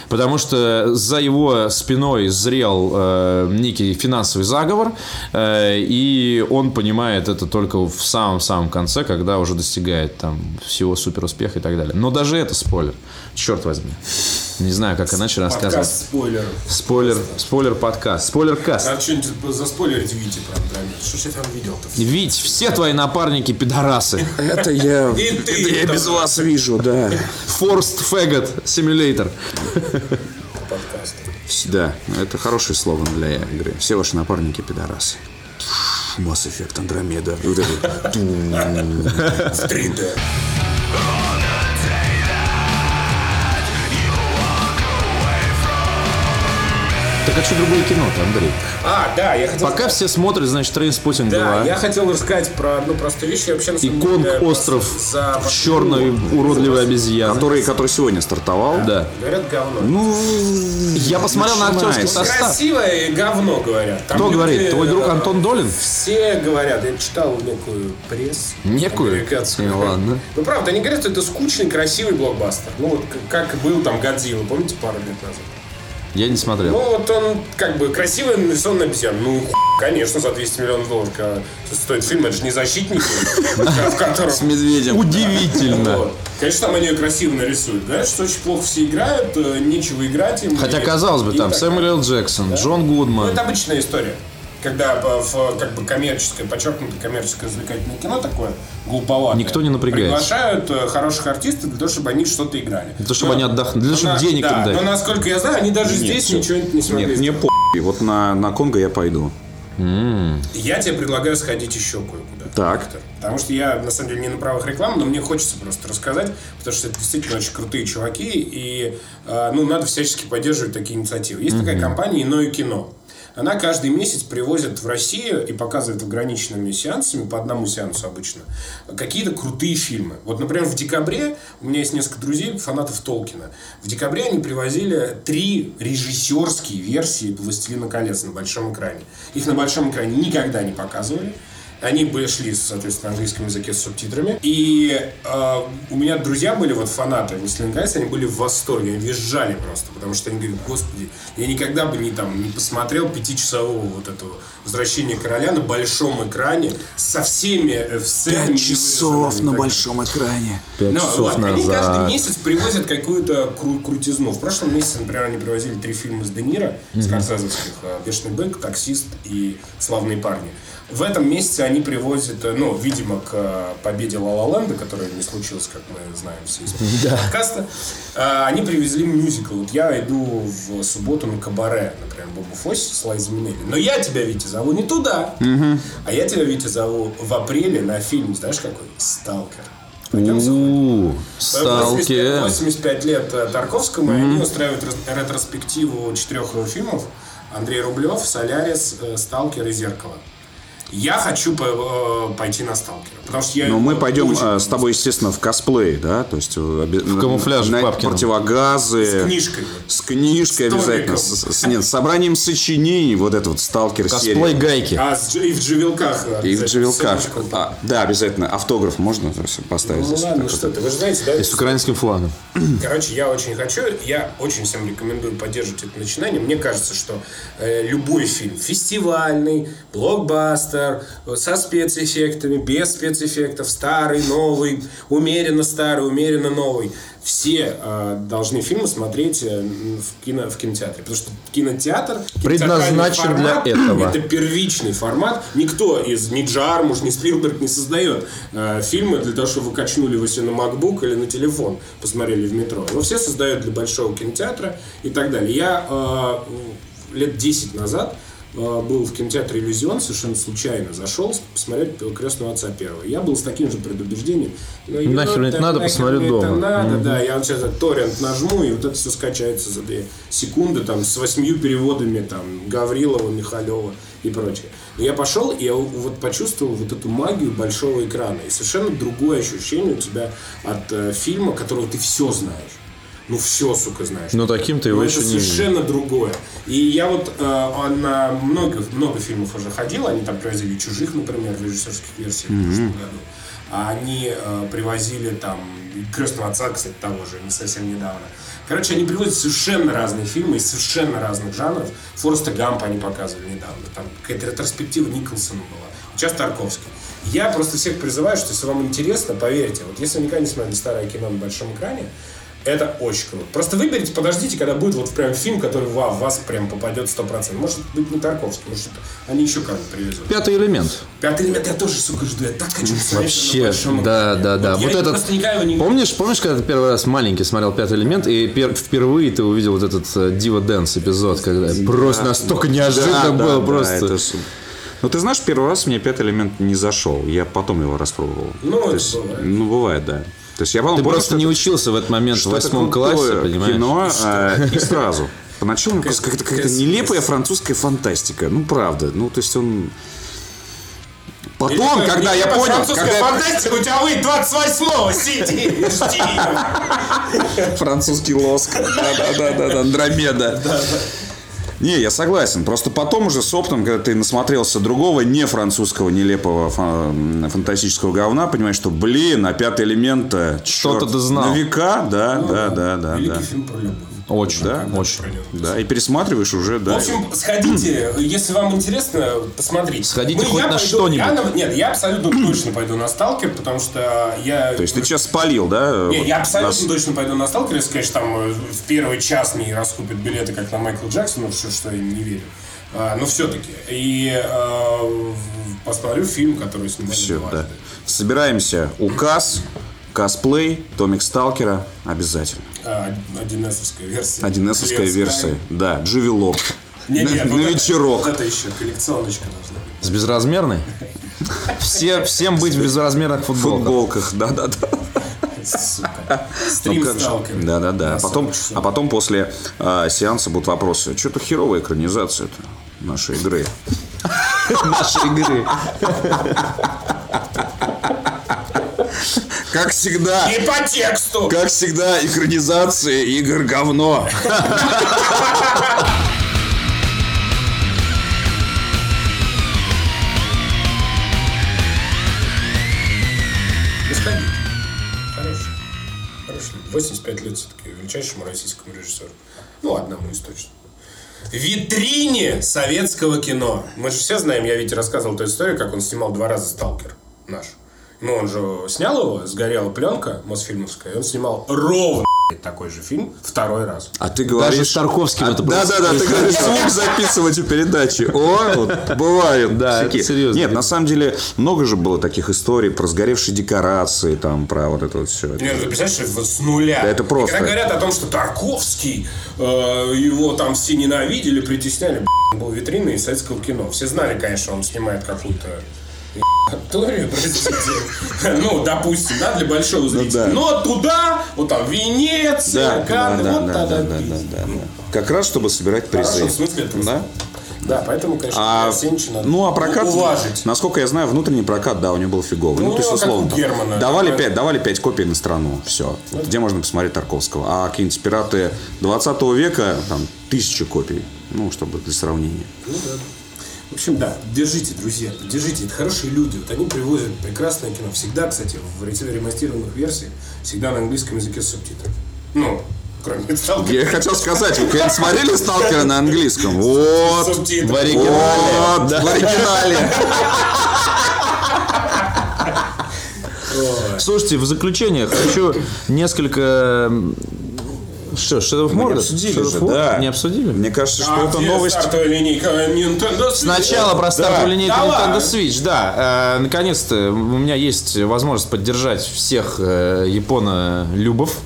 Потому что за его спиной зрел э, некий финансовый заговор, э, и он понимает это только в самом-самом конце, когда уже достигает там всего суперуспеха и так далее. Но даже это спойлер. Черт возьми. Не знаю, как иначе рассказывать. Подкаст спойлер. Спойлер, спойлер подкаст, спойлер каст. Надо что-нибудь заспойлерить Вите прям. прям. Что ж я там видел-то? Вить, все твои напарники пидорасы. Это я, И ты это я там. без вас вижу, да. Forced Faggot Simulator. Подкаст. Да, это хороший слоган для игры. Все ваши напарники пидорасы. Mass Effect Andromeda. И вот это. В 3D. Так а что другое кино-то, Андрей? А, да, я хотел... Пока все смотрят, значит, Трейнспоттинг 2. Да, я хотел рассказать про одну простую вещь. Я вообще, на И самом Конг деле, остров за черной уродливой обезьяны. Который, который сегодня стартовал. Да. Говорят, говно. Ну, Я посмотрел на актерский состав. Красивое говно, говорят. Там Кто люди, говорит? Твой друг э, Антон Долин? Все говорят. Я читал некую прессу. Некую? Американскую. Ну, ладно. Ну, правда, они говорят, что это скучный, красивый блокбастер. Ну, вот как был там Годзилла, помните, пару лет назад? Я не смотрел. Ну, вот он как бы красивый нарисован на обезьян. Ну, хуй, конечно, за 200 миллионов долларов когда стоит фильм. Это же не защитники, в котором... с медведем. Удивительно. Конечно, там они ее красиво нарисуют. Говорят, что очень плохо все играют, э, нечего играть им. Хотя, казалось бы, там Сэмюэл. Джексон, Джон Ну, Гудман. это обычная история. Когда в как бы коммерческое, подчеркнутое коммерческое развлекательное кино такое глуповатое. Никто не напрягается. Приглашают э, хороших артистов для того, чтобы они что-то играли. Для того, чтобы Но- они отдохнули, для того, чтобы денег да, им дать. Но насколько я знаю, они даже здесь всё. ничего не смогли Нет, мне по***. Вот на, на Конго я пойду. Я тебе предлагаю сходить еще кое-куда. Так. Виктор. Потому что я, на самом деле, не на правах рекламы, но мне хочется просто рассказать, потому что это действительно очень крутые чуваки, и э, ну, надо всячески поддерживать такие инициативы. Есть такая компания «Иное кино». Она каждый месяц привозит в Россию и показывает ограниченными сеансами, по одному сеансу обычно, какие-то крутые фильмы. Вот, например, в декабре, у меня есть несколько друзей, фанатов Толкина, в декабре они привозили три режиссерские версии «Властелина колец» на большом экране. Их на большом экране никогда не показывали. Они бы шли, соответственно, на английском языке с субтитрами. И э, у меня друзья были, вот фанаты «Властелин колец», они были в восторге, они визжали просто, потому что они говорят, господи, я никогда бы не, там, не посмотрел пятичасового вот этого «Возвращения короля» на большом экране со всеми э. Пять часов на большом экране. Пять Ну, часов вот, Они каждый назад. месяц привозят какую-то кру- крутизну. В прошлом месяце, например, они привозили три фильма с Де Ниро, скорсезовских. э, «Бешеный бык», «Таксист» и «Славные парни». В этом месяце они привозят, э, ну, видимо, к э, победе Ла Ла Ленда, которая не случилась, как мы знаем все из подкаста, э, они привезли мюзикл. Вот я иду в субботу на Кабаре, например, Бобу Фосси с Лайзой Минелли. Но я тебя, Витя, зову не туда. А я тебя, Витя, зову в апреле на фильм, знаешь какой? «Сталкер». У, 85, Сталкер. 85 лет Тарковскому, и они устраивают ретроспективу четырех его фильмов. Андрей Рублев, Солярис, Сталкер и Зеркало. Я хочу по- э, пойти на Сталкера. Потому что я Но мы пойдем очень э, с тобой, естественно, в косплей, да? То есть в камуфляже на, Папкином. противогазы. С книжкой. С книжкой С обязательно. С, с- нет, с собранием сочинений. Вот это вот сталкер Косплей серия. гайки. А с и в джевелках. э, И в джевелках. А, да, обязательно. Автограф можно поставить Ну здесь? ладно, что вот. ты, вы же знаете, да? И с украинским флагом. Короче, я очень хочу, я очень всем рекомендую поддерживать это начинание. Мне кажется, что э, любой фильм, фестивальный, блокбастер, э, со спецэффектами, без спецэффектов, старый, новый, умеренно старый, умеренно новый, все э, должны фильмы смотреть э, в, кино, в кинотеатре. Потому что кинотеатр Предназначен кинотеатральный для формат, этого. Это первичный формат. Никто из ни Джармуш, ни Спилберг не создает э, фильмы для того, чтобы вы качнули его себе на MacBook или на телефон, посмотрели в метро. Его все создают для большого кинотеатра и так далее. Я э, лет 10 назад был в кинотеатре «Иллюзион», совершенно случайно зашел посмотреть «Крестного отца» первого. Я был с таким же предубеждением. Ну, и Нахер вот это надо, нахер посмотрю мне это дома. надо, да. Я вот сейчас этот торрент нажму, и вот это все скачается за две секунды, там, с восьмью переводами, там, Гаврилова, Михалева и прочее. Но я пошел, и я вот почувствовал вот эту магию большого экрана. И совершенно другое ощущение у тебя от э, фильма, которого ты все знаешь. Ну, все, сука, знаешь. Но таким ты его Но еще это не видел. совершенно другое. И я вот э, на много, много фильмов уже ходил. Они там привозили «Чужих», например, в режиссерских версиях в прошлом году. А они э, привозили там «Крестного отца», кстати, того же, не совсем недавно. Короче, они привозят совершенно разные фильмы из совершенно разных жанров. Фореста Гампа они показывали недавно. Там какая-то ретроспектива Николсона была. Сейчас Тарковский. Я просто всех призываю, что если вам интересно, поверьте, вот если вы никогда не смотрели старое кино на большом экране, это очень круто. Просто выберите, подождите, когда будет вот прям фильм, который в вас прям попадет 100%. Может быть, не Тарковский, может, они еще кого-нибудь привезут. Пятый элемент. Пятый элемент я тоже, сука, жду. Я так хочу Вообще, да, да, да. Вот Вот этот. не... Помнишь, помнишь, когда ты первый раз маленький смотрел пятый элемент, и пер- впервые ты увидел вот этот э, Дива Дэнс эпизод, когда просто настолько неожиданно Да, да, было да, просто. это су- Ну, ты знаешь, первый раз мне пятый элемент не зашел. Я потом его распробовал. Ну, То это есть, бывает. Ну, бывает, да. То есть я потом Ты просто не учился в этот момент в восьмом классе, понимаешь? кино, а, и сразу. Поначалу казалось, какая-то какая-то какая нелепая французская фантастика. Ну, правда. Ну, то есть он... Потом, Или, когда я или понял, французская когда я- фантастика, у тебя выйдет 28-го, сиди, жди. Французский лоск. Да-да-да, Андромеда. Не, я согласен. Просто потом уже с опытом, когда ты насмотрелся другого, не французского, нелепого фа- м, фантастического говна, понимаешь, что, блин, а пятый элемент Что-то ты знал. На века, да, да, да, да, Великий да. фильм про любовь. Очень, Да, очень. Да, и пересматриваешь уже, В да. общем, сходите, если вам интересно, посмотрите. Сходите Ну, хоть я на пойду- что-нибудь. я на- нет, я абсолютно точно пойду на Сталкер, потому что я... То есть ты сейчас спалил, да? Не, вот я абсолютно нас? точно пойду на Сталкер, если, конечно, там э, в первый час мне раскупят билеты, как на Майкла Джексона, все, что я не верю. А, но все-таки. И э, в- посмотрю фильм, который снимали Все, дважды. да. Собираемся. Указ, косплей, томик Сталкера. Обязательно. А, 1С-овская версия. 1С-овская Лет версия. Да, Джувелок. Не, На- не, на вот это- вечерок. Вот это еще коллекционочка должна быть. С безразмерной? Все, всем быть в безразмерных В футболках. футболках, да-да-да. Сука. Ну, Стрим же. Сталкер. Да-да-да. На А потом, 40 часов. а потом после а, сеанса будут вопросы. Что-то херовая экранизация-то нашей игры. Нашей игры. Как всегда, И по тексту. как всегда, экранизация игр говно. Не сходите. Хороший. Хороший. 85 лет все-таки величайшему российскому режиссеру. Ну, одному из точно. Витрине советского кино. Мы же все знаем, я ведь рассказывал эту историю, как он снимал два раза «Сталкер» наш. Ну, он же снял его, сгорела пленка Мосфильмовская, и он снимал ровно такой же фильм второй раз. А ты говоришь... Даже с Тарковским это Да, да, да, ты говоришь, звук записывать у передачи. О, вот, бывает. Да, это серьезно. Нет, на самом деле, много же было таких историй про сгоревшие декорации, там, про вот это вот все. Не, ну ты представляешь, вот с нуля. Да это И просто. когда говорят о том, что Тарковский, э, его там все ненавидели, притесняли, был витриной советского кино. Все знали, конечно, он снимает какую-то историю, простите. Ну, допустим, да, для большого зрителя. да. Но туда, вот там, Венеция, Да, да, Канны, да, вот да, тогда да, да, да, да, да. Как раз, чтобы собирать В призы. хорошем смысле этого Да? Да, поэтому, конечно, А, надо ну, а прокат, уважить. насколько я знаю, внутренний прокат, да, у него был фиговый. Ну, Ну, то есть, условно, там, Германа. давали Да. 5, давали 5 копий на страну, все. Где можно посмотреть Тарковского. А какие-нибудь пираты 20 века, там, тысячи копий, ну, чтобы для сравнения. В общем, да, держите, друзья, держите, это хорошие люди. Вот они привозят прекрасное кино. Всегда, кстати, в ремастированных версиях, всегда на английском языке с субтитрами. Ну, кроме «Сталкера». Я хотел сказать, вы когда смотрели «Сталкера» на английском? Вот. Субтитры. В оригинале. Вот, в оригинале. Слушайте, в заключение хочу несколько... Что, Shadow of Mordor? обсудили Shadow же, of War? да. Не обсудили? Мне кажется, что А это где новость... стартовая линейка Nintendo Switch? Сначала про стартовую линейку Да Nintendo ладно. Switch, да. Э, наконец-то у меня есть возможность поддержать всех э, японо-любов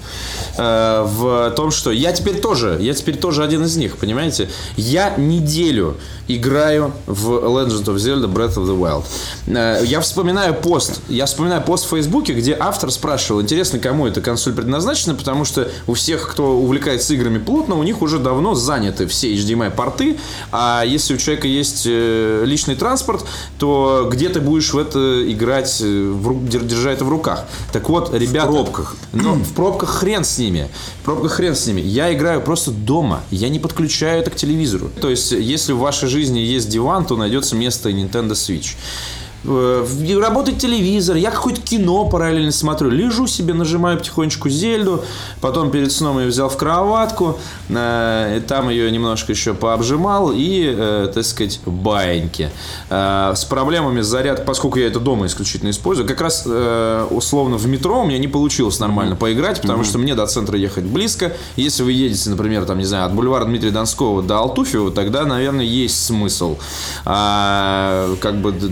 э, в том, что я теперь тоже, я теперь тоже один из них, понимаете? Я неделю играю в Legend of Zelda Breath of the Wild. Э, я вспоминаю пост, я вспоминаю пост в Фейсбуке, где автор спрашивал, интересно, кому эта консоль предназначена, потому что у всех, кто увлекается играми плотно, у них уже давно заняты все HDMI-порты, а если у человека есть э, личный транспорт, то где ты будешь в это играть, э, в держа это в руках? Так вот, ребята... В пробках. Ну, в пробках хрен с ними. В пробках хрен с ними. Я играю просто дома. Я не подключаю это к телевизору. То есть, если в вашей жизни есть диван, то найдется место и Nintendo Switch. Э, Работает телевизор, я какое-то кино параллельно смотрю. Лежу себе, нажимаю потихонечку Зельду, потом перед сном ее взял в кроватку, э, и там ее немножко еще пообжимал и, э, так сказать, баиньки. Э, с проблемами с зарядкой, поскольку я это дома исключительно использую, как раз э, условно в метро у меня не получилось нормально поиграть, потому что мне до центра ехать близко. Если вы едете, например, там, не знаю, от бульвара Дмитрия Донского до Алтуфьева, тогда, наверное, есть смысл. А, как бы д-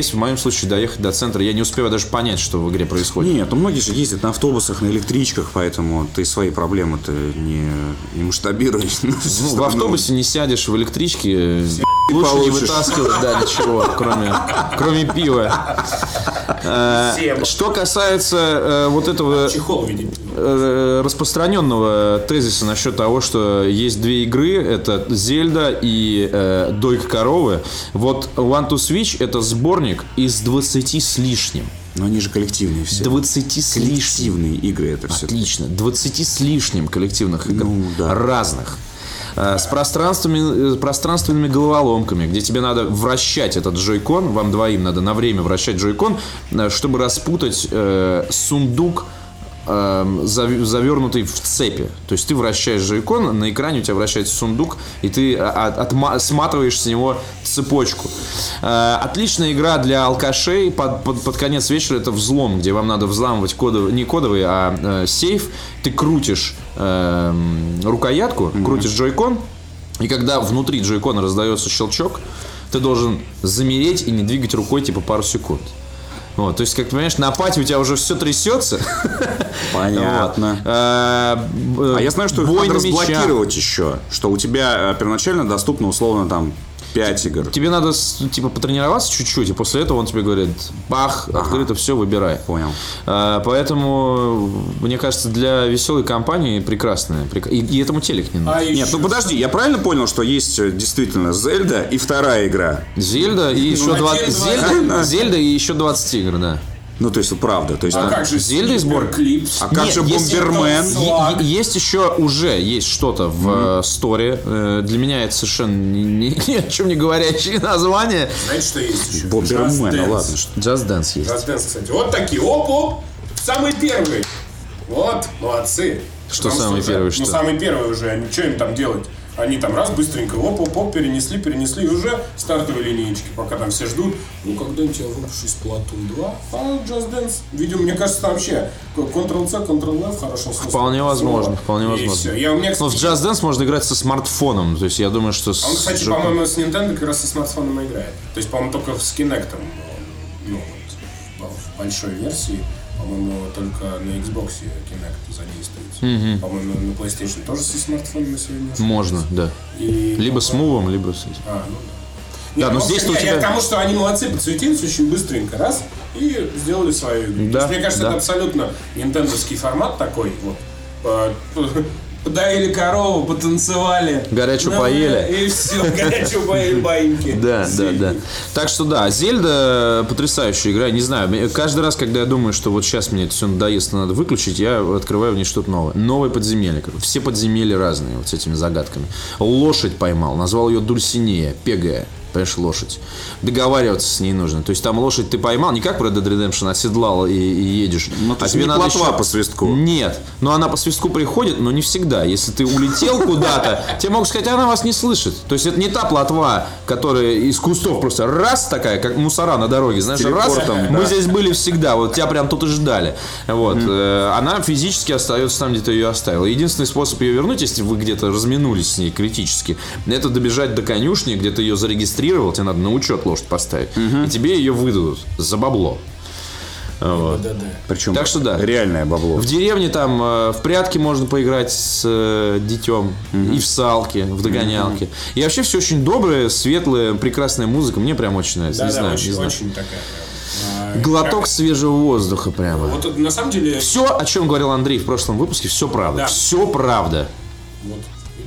здесь в моем случае, доехать до центра. Я не успеваю даже понять, что в игре происходит. Нет, ну многие же ездят на автобусах, на электричках, поэтому ты свои проблемы-то не, не масштабируешь. Ну, в автобусе не сядешь, в электричке лучше не получишь. вытаскивать, да, ничего, кроме, кроме пива. Э, Всем. Что касается э, вот этого э, распространенного тезиса насчет того, что есть две игры, это Зельда и э, Дойка коровы. Вот One to Switch это сборник из 20 с лишним. Но они же коллективные все. 20 с лишним. Игры это все. Отлично. 20 с лишним коллективных игр. Ну, да. Разных. Э, С пространствами, э, пространственными головоломками, где тебе надо вращать этот джойкон, вам двоим надо на время вращать джойкон, э, чтобы распутать э, сундук, завернутый в цепи. То есть ты вращаешь джойкон, на экране у тебя вращается сундук, и ты а- а- отма- сматываешь с него цепочку. Э, Отличная игра для алкашей. Под, под- под конец вечера это взлом, где вам надо взламывать кодовый, не кодовый, а э, сейф. Ты крутишь эм, рукоятку, крутишь джойкон, и когда внутри джойкона раздается щелчок, ты должен замереть и не двигать рукой типа пару секунд. Вот, то есть, как ты понимаешь, на пати у тебя уже все трясется. Понятно. Вот. Э, А я знаю, что их надо разблокировать еще. Что у тебя э, первоначально доступно условно там 5 игр. Тебе надо, типа, потренироваться чуть-чуть, и после этого он тебе говорит, бах, открыто, все, выбирай. Понял. А, Поэтому, мне кажется, для веселой компании прекрасная. прек- И, и этому телек не нужен. А Нет, еще- ну подожди, я правильно понял, что есть э, действительно Зельда и вторая игра? Зельда и еще Ну. Зельда и еще 20 игр, да. Ну, то есть, правда. То есть, А да. как же Зельда и сбор? Клипс. А как Нет, же есть- Бомбермен? Слаг. Е- Есть еще уже есть что-то в э, сторе. Э, Для меня это совершенно ни, ни- ни о чем не говорящее название. Знаете, что есть еще? Бомбермен, ну ладно. что- Just Dance есть. Just Dance, кстати. Вот такие. Оп-оп. Самый первый. Вот, молодцы. Что Потому самый уже- первый, Ну, что? самый первый уже. Они что им там делать? Они там раз быстренько, оп-оп-оп, перенесли, перенесли, и уже стартовые линейки, пока там все ждут. Ну, когда-нибудь я выпущу из Splatoon 2, а Just Dance. Видимо, мне кажется, там вообще Ctrl-C, Ctrl-F в хорошем смысле. Вполне возможно, вполне возможно. всё. Я, у меня, Но в кстати, Just Dance можно играть со смартфоном. То есть я думаю, что... он, кстати, джойконом- по-моему, с Nintendo как раз со смартфоном играет. То есть, по-моему, только с Kinect, ну, вот, в большой версии, по-моему, только на Xbox Kinect задействуется. По-моему, на PlayStation тоже со смартфоном на сегодня. Можно, да. И, Либо с мувом, либо с... А, ну да. Да, Нет, но общем, здесь-то у я- тебя- Я к тому, что они молодцы, подсуетились очень быстренько, раз, и сделали свою игру. Да, есть, Мне кажется, да. это абсолютно нинтендовский формат такой, вот. Подоили корову, потанцевали. Горячую Ну, поели. И все, горячую поели баиньки. Да, да, да. Так что да, Зельда потрясающая игра. Не знаю, каждый раз, когда я думаю, что вот сейчас мне это все надоест, надо выключить, я открываю в ней что-то новое. Новое подземелье. Все подземелья разные, вот с этими загадками. Лошадь поймал, назвал ее Дульсинея, пегая. Понимаешь, лошадь. Договариваться с ней нужно. То есть там лошадь ты поймал, не как Red Dead Redemption оседлал и, и едешь. Ну, то а тебе не надо еще- по свистку. Нет. Но она по свистку приходит, но не всегда. Если ты улетел куда-то, тебе могут сказать, она вас не слышит. То есть это не та плотва, которая из кустов просто раз такая, как мусора на дороге. Знаешь, раз, мы здесь были всегда, вот тебя прям тут и ждали. Вот. Э, Она физически остается там, где ты ее оставил. Единственный способ ее вернуть, если вы где-то разминулись с ней критически, это добежать до конюшни, где ты ее зарегистрировал, тебе надо на учет лошадь поставить. И тебе ее выдадут за бабло. Вот. Причем Так что да. реальное бабло. В деревне там э, в прятки можно поиграть с э, детем, и в салки, в догонялки. И вообще все очень доброе, светлое, прекрасная музыка. Мне прям очень нравится. не Да-да, знаю, очень, не знаю. очень такая а, Глоток свежего воздуха прямо. Вот на самом деле, Все, о чем говорил Андрей в прошлом выпуске, все правда. Да. Все правда. вот,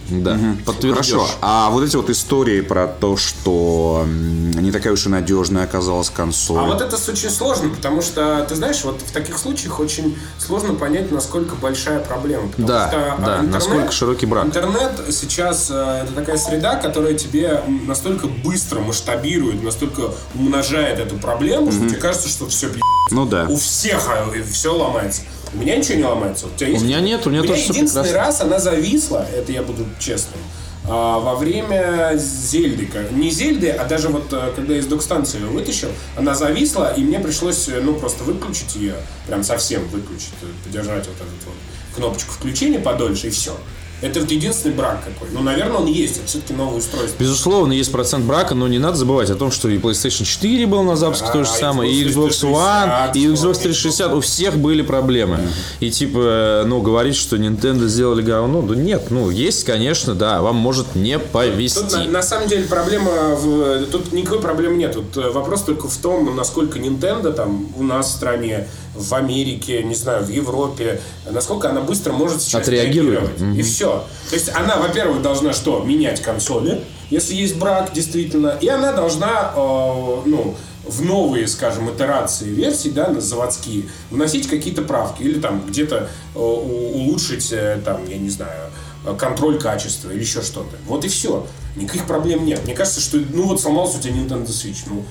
Да. Подтвердишь. Хорошо. А вот эти вот истории про то, что не такая уж и надежная оказалась консоль. А вот это очень сложно, потому что, ты знаешь, вот в таких случаях очень сложно понять, насколько большая проблема. Потому Да, что, а, да, насколько широкий брак. Интернет сейчас э, это такая среда, которая тебе настолько быстро масштабирует, настолько умножает эту проблему, что тебе кажется, что все Ну да. у всех все ломается. У меня ничего не ломается. У, тебя есть? меня нет, у меня тоже всё единственный прекрасно. раз она зависла, это я буду честным, а, во время Зельды. Не Зельды, а даже вот э, когда из док-станции ее вытащил, она зависла, и мне пришлось, э, ну, просто выключить ее, прям совсем выключить, э, подержать вот эту вот кнопочку включения подольше, и все. Это вот единственный брак какой. Ну, наверное, он есть. Это все-таки новое устройство. Безусловно, есть процент брака, но не надо забывать о том, что и PlayStation 4 был на запуске Да, то же самое, и Xbox One, 360, и Xbox Xbox 360. У всех были проблемы. И типа, ну, говорить, что Nintendo сделали говно, да нет, ну, есть, конечно, да, вам может не Тут на, повезти. на самом деле проблема в, тут никакой проблемы нет. Тут э, вопрос только в том, насколько Nintendo там у нас в стране, в Америке, не знаю, в Европе, насколько она быстро может сейчас Отреагирует. реагировать. И все. То есть она, во-первых, должна что? Менять консоли, если есть брак, действительно. И она должна, э, ну, в новые, скажем, итерации версий, да, на заводские, вносить какие-то правки или там где-то э, улучшить, э, там, я не знаю, контроль качества или еще что-то. Вот и все. Никаких проблем нет. Мне кажется, что, ну вот сломался у тебя Nintendo Switch, ну,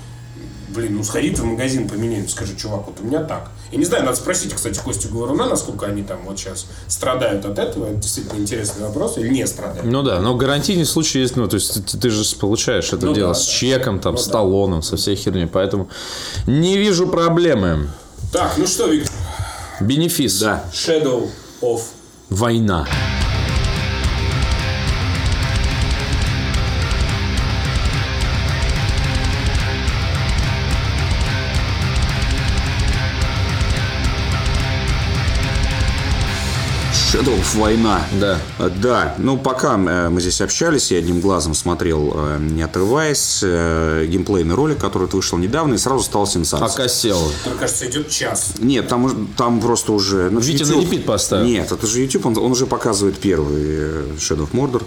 блин, ну сходи ты в магазин, поменяй, скажи, чувак, вот у меня так. Я не знаю, надо спросить, кстати, Костю Говоруна, насколько они там вот сейчас страдают от этого. Это действительно интересный вопрос. Или не страдают. Ну да, но гарантийный случай есть, ну, то есть ты, ты же получаешь это Ну дело да, с да. чеком, там, Ну с да. талоном, со всей херней, поэтому не вижу проблемы. Так, ну что, Виктор? Бенефис. Да. Shadow of Война. Shadow of война. Да. Э, Да, ну пока э, мы здесь общались, я одним глазом смотрел, э, не отрываясь, геймплейный ролик, который вышел недавно, и сразу стал сенсацией. Окосел. Мне кажется, идет час. Нет, там, там просто уже... ну, Витя YouTube- на репит поставил. Нет, это же YouTube, он, он уже показывает первый Shadow of Mordor.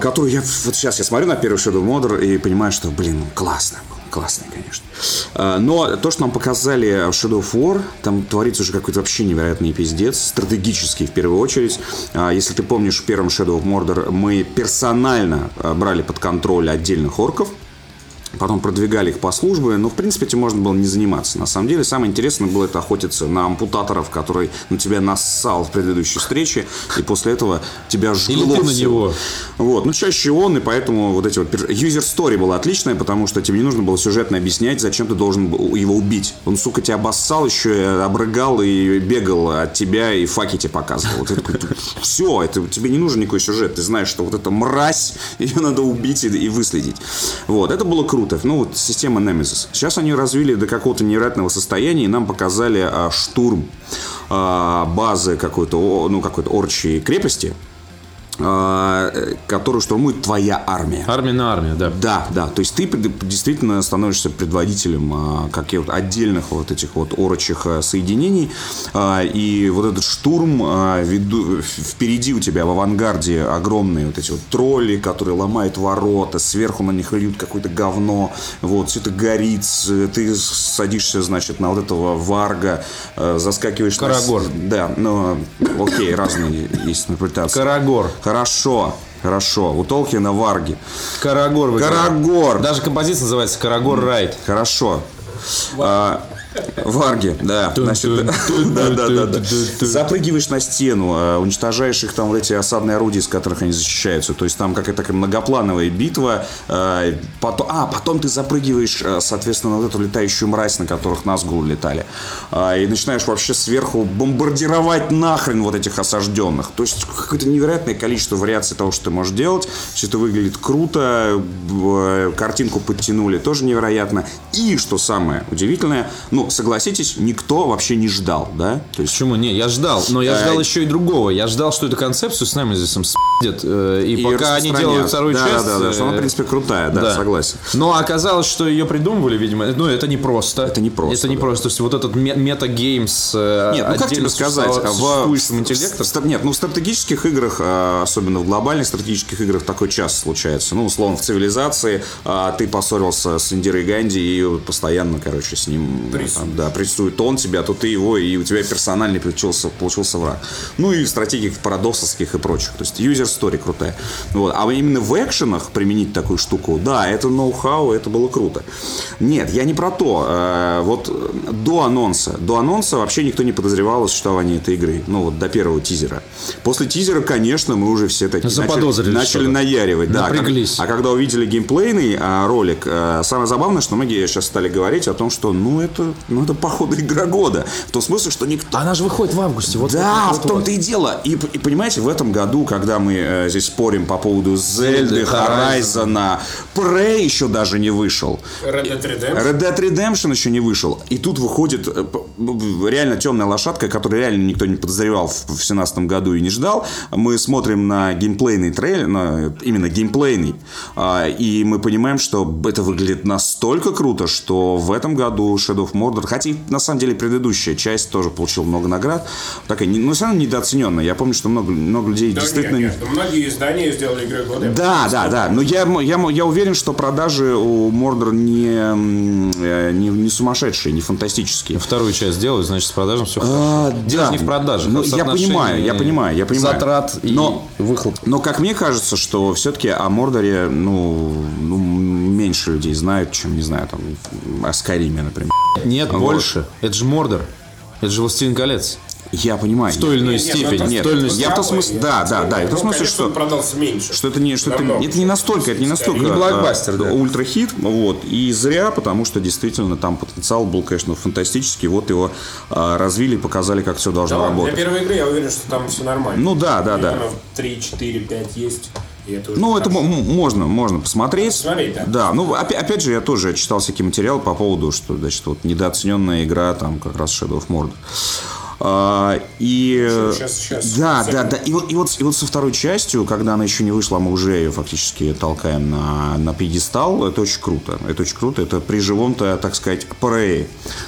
Который я... Вот сейчас я смотрю на первый Shadow of Mordor и понимаю, что, блин, классно. был, Классный, конечно. Э, Но то, что нам показали в Shadow of War, там творится уже какой-то вообще невероятный пиздец, стратегический в первую очередь. А, Если ты помнишь, в первом Shadow of Mordor мы персонально э, брали под контроль отдельных орков, Потом продвигали их по службе, но в принципе этим можно было не заниматься. На самом деле самое интересное было это охотиться на ампутаторов, который на тебя нассал в предыдущей встрече, и после этого тебя жгло. Или на него. Вот, ну чаще он, и поэтому вот эти вот user story была отличная, потому что тебе не нужно было сюжетно объяснять, зачем ты должен его убить. Он, сука, тебя обоссал, еще обрыгал и бегал от тебя и факи тебе показывал. Вот это все, это тебе не нужен никакой сюжет. Ты знаешь, что вот эта мразь, ее надо убить и, и выследить. Вот, это было круто. Ну вот система Nemesis. Сейчас они развили до какого-то невероятного состояния и нам показали а, штурм а, базы какой-то, ну какой-то орчей крепости, которую штурмует твоя армия. Армия на армию, да. Да, да. То есть ты действительно становишься предводителем а, каких вот отдельных вот этих вот орочих а, соединений. А, и вот этот штурм а, веду- впереди у тебя в авангарде огромные вот эти вот тролли, которые ломают ворота, сверху на них льют какое-то говно, вот, все это горит, ты садишься, значит, на вот этого варга, а, заскакиваешь на Карагор. Да, ну, окей, разные есть интерпретации. Карагор. Хорошо, хорошо. У Толкина варги. Карагор. Карагор. Даже композиция называется Карагор Райт. Хорошо. А, Варги, да. Значит, да, да, да, да. Запрыгиваешь на стену, а, уничтожаешь их там вот эти осадные орудия, из которых они защищаются. То есть там какая-то такая многоплановая битва. А, потом, а, потом ты запрыгиваешь, а, соответственно, на вот эту летающую мразь, на которых Назгул летали. И начинаешь вообще сверху бомбардировать нахрен вот этих осажденных. То есть какое-то невероятное количество вариаций того, что ты можешь делать. Все это выглядит круто. Картинку подтянули, тоже невероятно. И, что самое удивительное, ну, согласитесь, никто вообще не ждал, да? То есть Почему? Не, я ждал. Но я Э, ждал еще и другого. Я ждал, что эту концепцию с нами здесь спидят. э, И, и пока они делают вторую да, часть... Да, да, что она, в э, принципе, крутая, да, согласен. Но оказалось, что ее придумывали, видимо. Ну, это не просто. Это не просто, Это не да. просто. То есть вот этот ме- метагейм с э, Нет, ну как тебе сказать, существовал- в, интеллектом. в нет, ну в стратегических играх, а, особенно в глобальных стратегических играх, такой часто случается. Ну, условно, в цивилизации а, ты поссорился с Индирой Ганди и постоянно, короче, с ним там, да, прессует он тебя, то ты его, и у тебя персональный получился, получился враг. Ну и в стратегиях парадоксовских и прочих. То есть user story крутая. Вот. А именно в экшенах применить такую штуку, да, это ноу-хау, это было круто. Нет, я не про то. Э, Вот э, до анонса, до анонса вообще никто не подозревал о существовании этой игры. Ну вот до первого тизера. После тизера, конечно, мы уже все такие Заподозрили начали, начали наяривать. Да, как- а когда увидели геймплейный а, ролик, а, самое забавное, что многие сейчас стали говорить о том, что ну это ну, это походу игра года. В том смысле, что никто... Она же выходит в августе. Вот, Да, вот, в вот, том-то и дело. И, и понимаете, в этом году, когда мы э, здесь спорим по поводу Зельды, Horizon. Хорайзона, Prey еще даже не вышел. Red Dead Redemption. Red Dead Redemption еще не вышел. И тут выходит э, п- реально темная лошадка, которую реально никто не подозревал в 2017 году и не ждал. Мы смотрим на геймплейный трейлер, на, именно геймплейный, а, и мы понимаем, что это выглядит настолько круто, что в этом году Shadow of Mordor, хотя и на самом деле предыдущая часть тоже получила много наград, такая, не- ну, все равно недооцененная. Я помню, что много, много людей Да, действительно... нет, нет, многие издания сделали игры года. Да, да, да. Но я, я, я уверен, что продажи у Мордор не, э, не, не сумасшедшие, не фантастические. Вторую часть делают, значит, с продажем все хорошо. А, Дело да. не в продажах, Ну, а в я понимаю, я понимаю, я понимаю. Затрат и Но- выхлоп. Но как мне кажется, что все-таки о Мордоре, ну, ну, меньше людей знают, чем, не знаю, там, о Скайриме, например. Нет, Вот. больше. Это же Мордор. Это же Властелин колец. Я понимаю. В той или иной Нет, степени. Нет, той или иной я в том смысле, нет. да, да, да, и в том Ну, смысле, что он продался меньше. Что это не, что это, это не настолько, это не настолько Не блокбастер, э, да. ультрахит, вот, и зря, потому что действительно там потенциал был, конечно, фантастический, вот его а, развили показали, как все Да должно для работать. первой игры я уверен, что там все нормально. Ну да, да, да. Миллионов 3, 4, 5 есть. И это Ну, это можно, можно посмотреть. Посмотреть, да. Да, ну, опять, опять же, я тоже читал всякие материалы по поводу, что, значит, вот недооцененная игра, там, как раз Shadow of Mordor. А, и щас, да, щас. да, да. И вот, и, вот, и вот со второй частью, когда она еще не вышла, мы уже ее фактически толкаем на, на пьедестал, это очень круто. Это очень круто. Это при живом-то, так сказать, парее.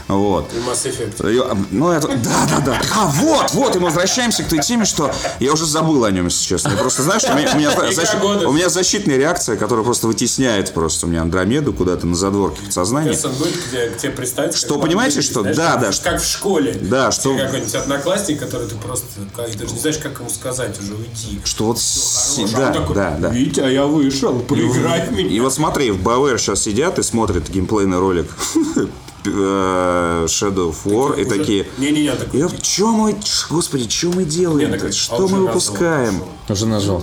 Вот. И Mass Effect. Её- Ну, это, да, да, да. А, вот, вот, и мы возвращаемся к той теме, что я уже забыл о нем, если честно. Я просто, знаешь, у меня, у меня защ- года. у меня защитная реакция, которая просто вытесняет просто у меня Андромеду куда-то на задворке подсознания. Сейчас будет где, где представить. Что, понимаете, что- да, да, как в школе. Да, что- какой-нибудь одноклассник, который ты просто как, даже не знаешь, как ему сказать, уже уйти. Что вот, с-. А да, такой, да, да. Витя, а я вышел, поиграй в меня. И вот смотри, в BioWare сейчас сидят и смотрят геймплейный ролик э, Shadow of War и такие... Не-не-не, такой, «Я- Чё мы, господи, что мы делаем? Не, Что а мы выпускаем? Уже нажал.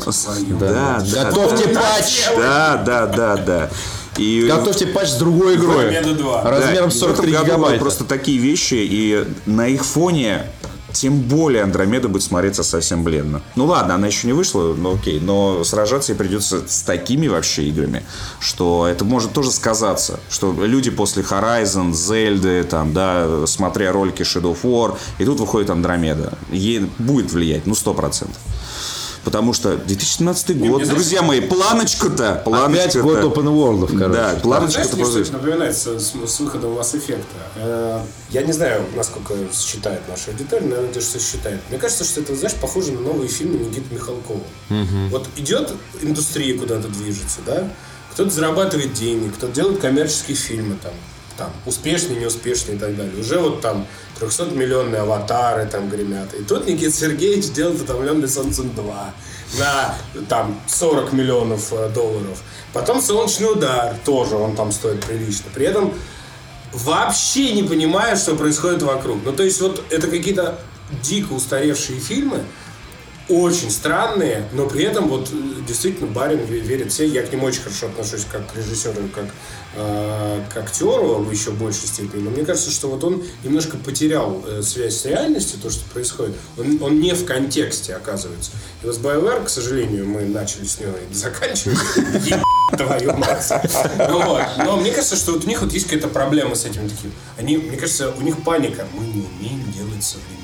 Да, да. Готовьте патч! Да, да, да, да. И Готовьте патч с другой игрой. Победа 2. Да, Размером и в 43 этом году гигабайта. Просто такие вещи, и на их фоне тем более Андромеда будет смотреться совсем бледно. Ну ладно, она еще не вышла, ну окей, но сражаться ей придется с такими вообще играми, что это может тоже сказаться, что люди после Horizon, Зельды, там, да, смотря ролики Shadow of War, и тут выходит Андромеда. Ей будет влиять, ну, сто процентов. Потому что 2017 год, знаешь, друзья мои, планочка-то, Опять планочка-то. год open world, короче. Да, планочка-то просто... что напоминает с, с- с выходом Mass Effect? Э, Я не знаю, насколько считает наша аудитория, но я надеюсь, что считает. Мне кажется, что это, знаешь, похоже на новые фильмы Никиты Михалкова. Вот идет индустрия куда-то движется, да? Кто-то зарабатывает деньги, кто-то делает коммерческие фильмы, там, там, успешные, неуспешные и так далее. Уже вот там 300-миллионные аватары там гремят. И тут Никита Сергеевич делает «Утомленный солнцем 2» на там 40 миллионов э, долларов. Потом «Солнечный удар» тоже, он там стоит прилично. При этом вообще не понимая, что происходит вокруг. Ну, то есть вот это какие-то дико устаревшие фильмы, очень странные, но при этом вот э, действительно Барин ве- верит все. Я к нему очень хорошо отношусь как к режиссеру, как э, к актеру в еще большей степени. Но мне кажется, что вот он немножко потерял э, связь с реальностью, то, что происходит. Он, он не в контексте, оказывается. И вот с BioWare, к сожалению, мы начали с него и заканчиваем. Твою мать. Но мне кажется, что у них вот есть какая-то проблема с этим таким. Они, мне кажется, у них паника. Мы не умеем делать современно.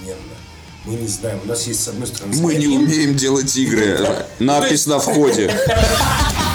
Мы не знаем. У нас есть, с одной стороны, Мы не умеем делать игры. Надпись на входе.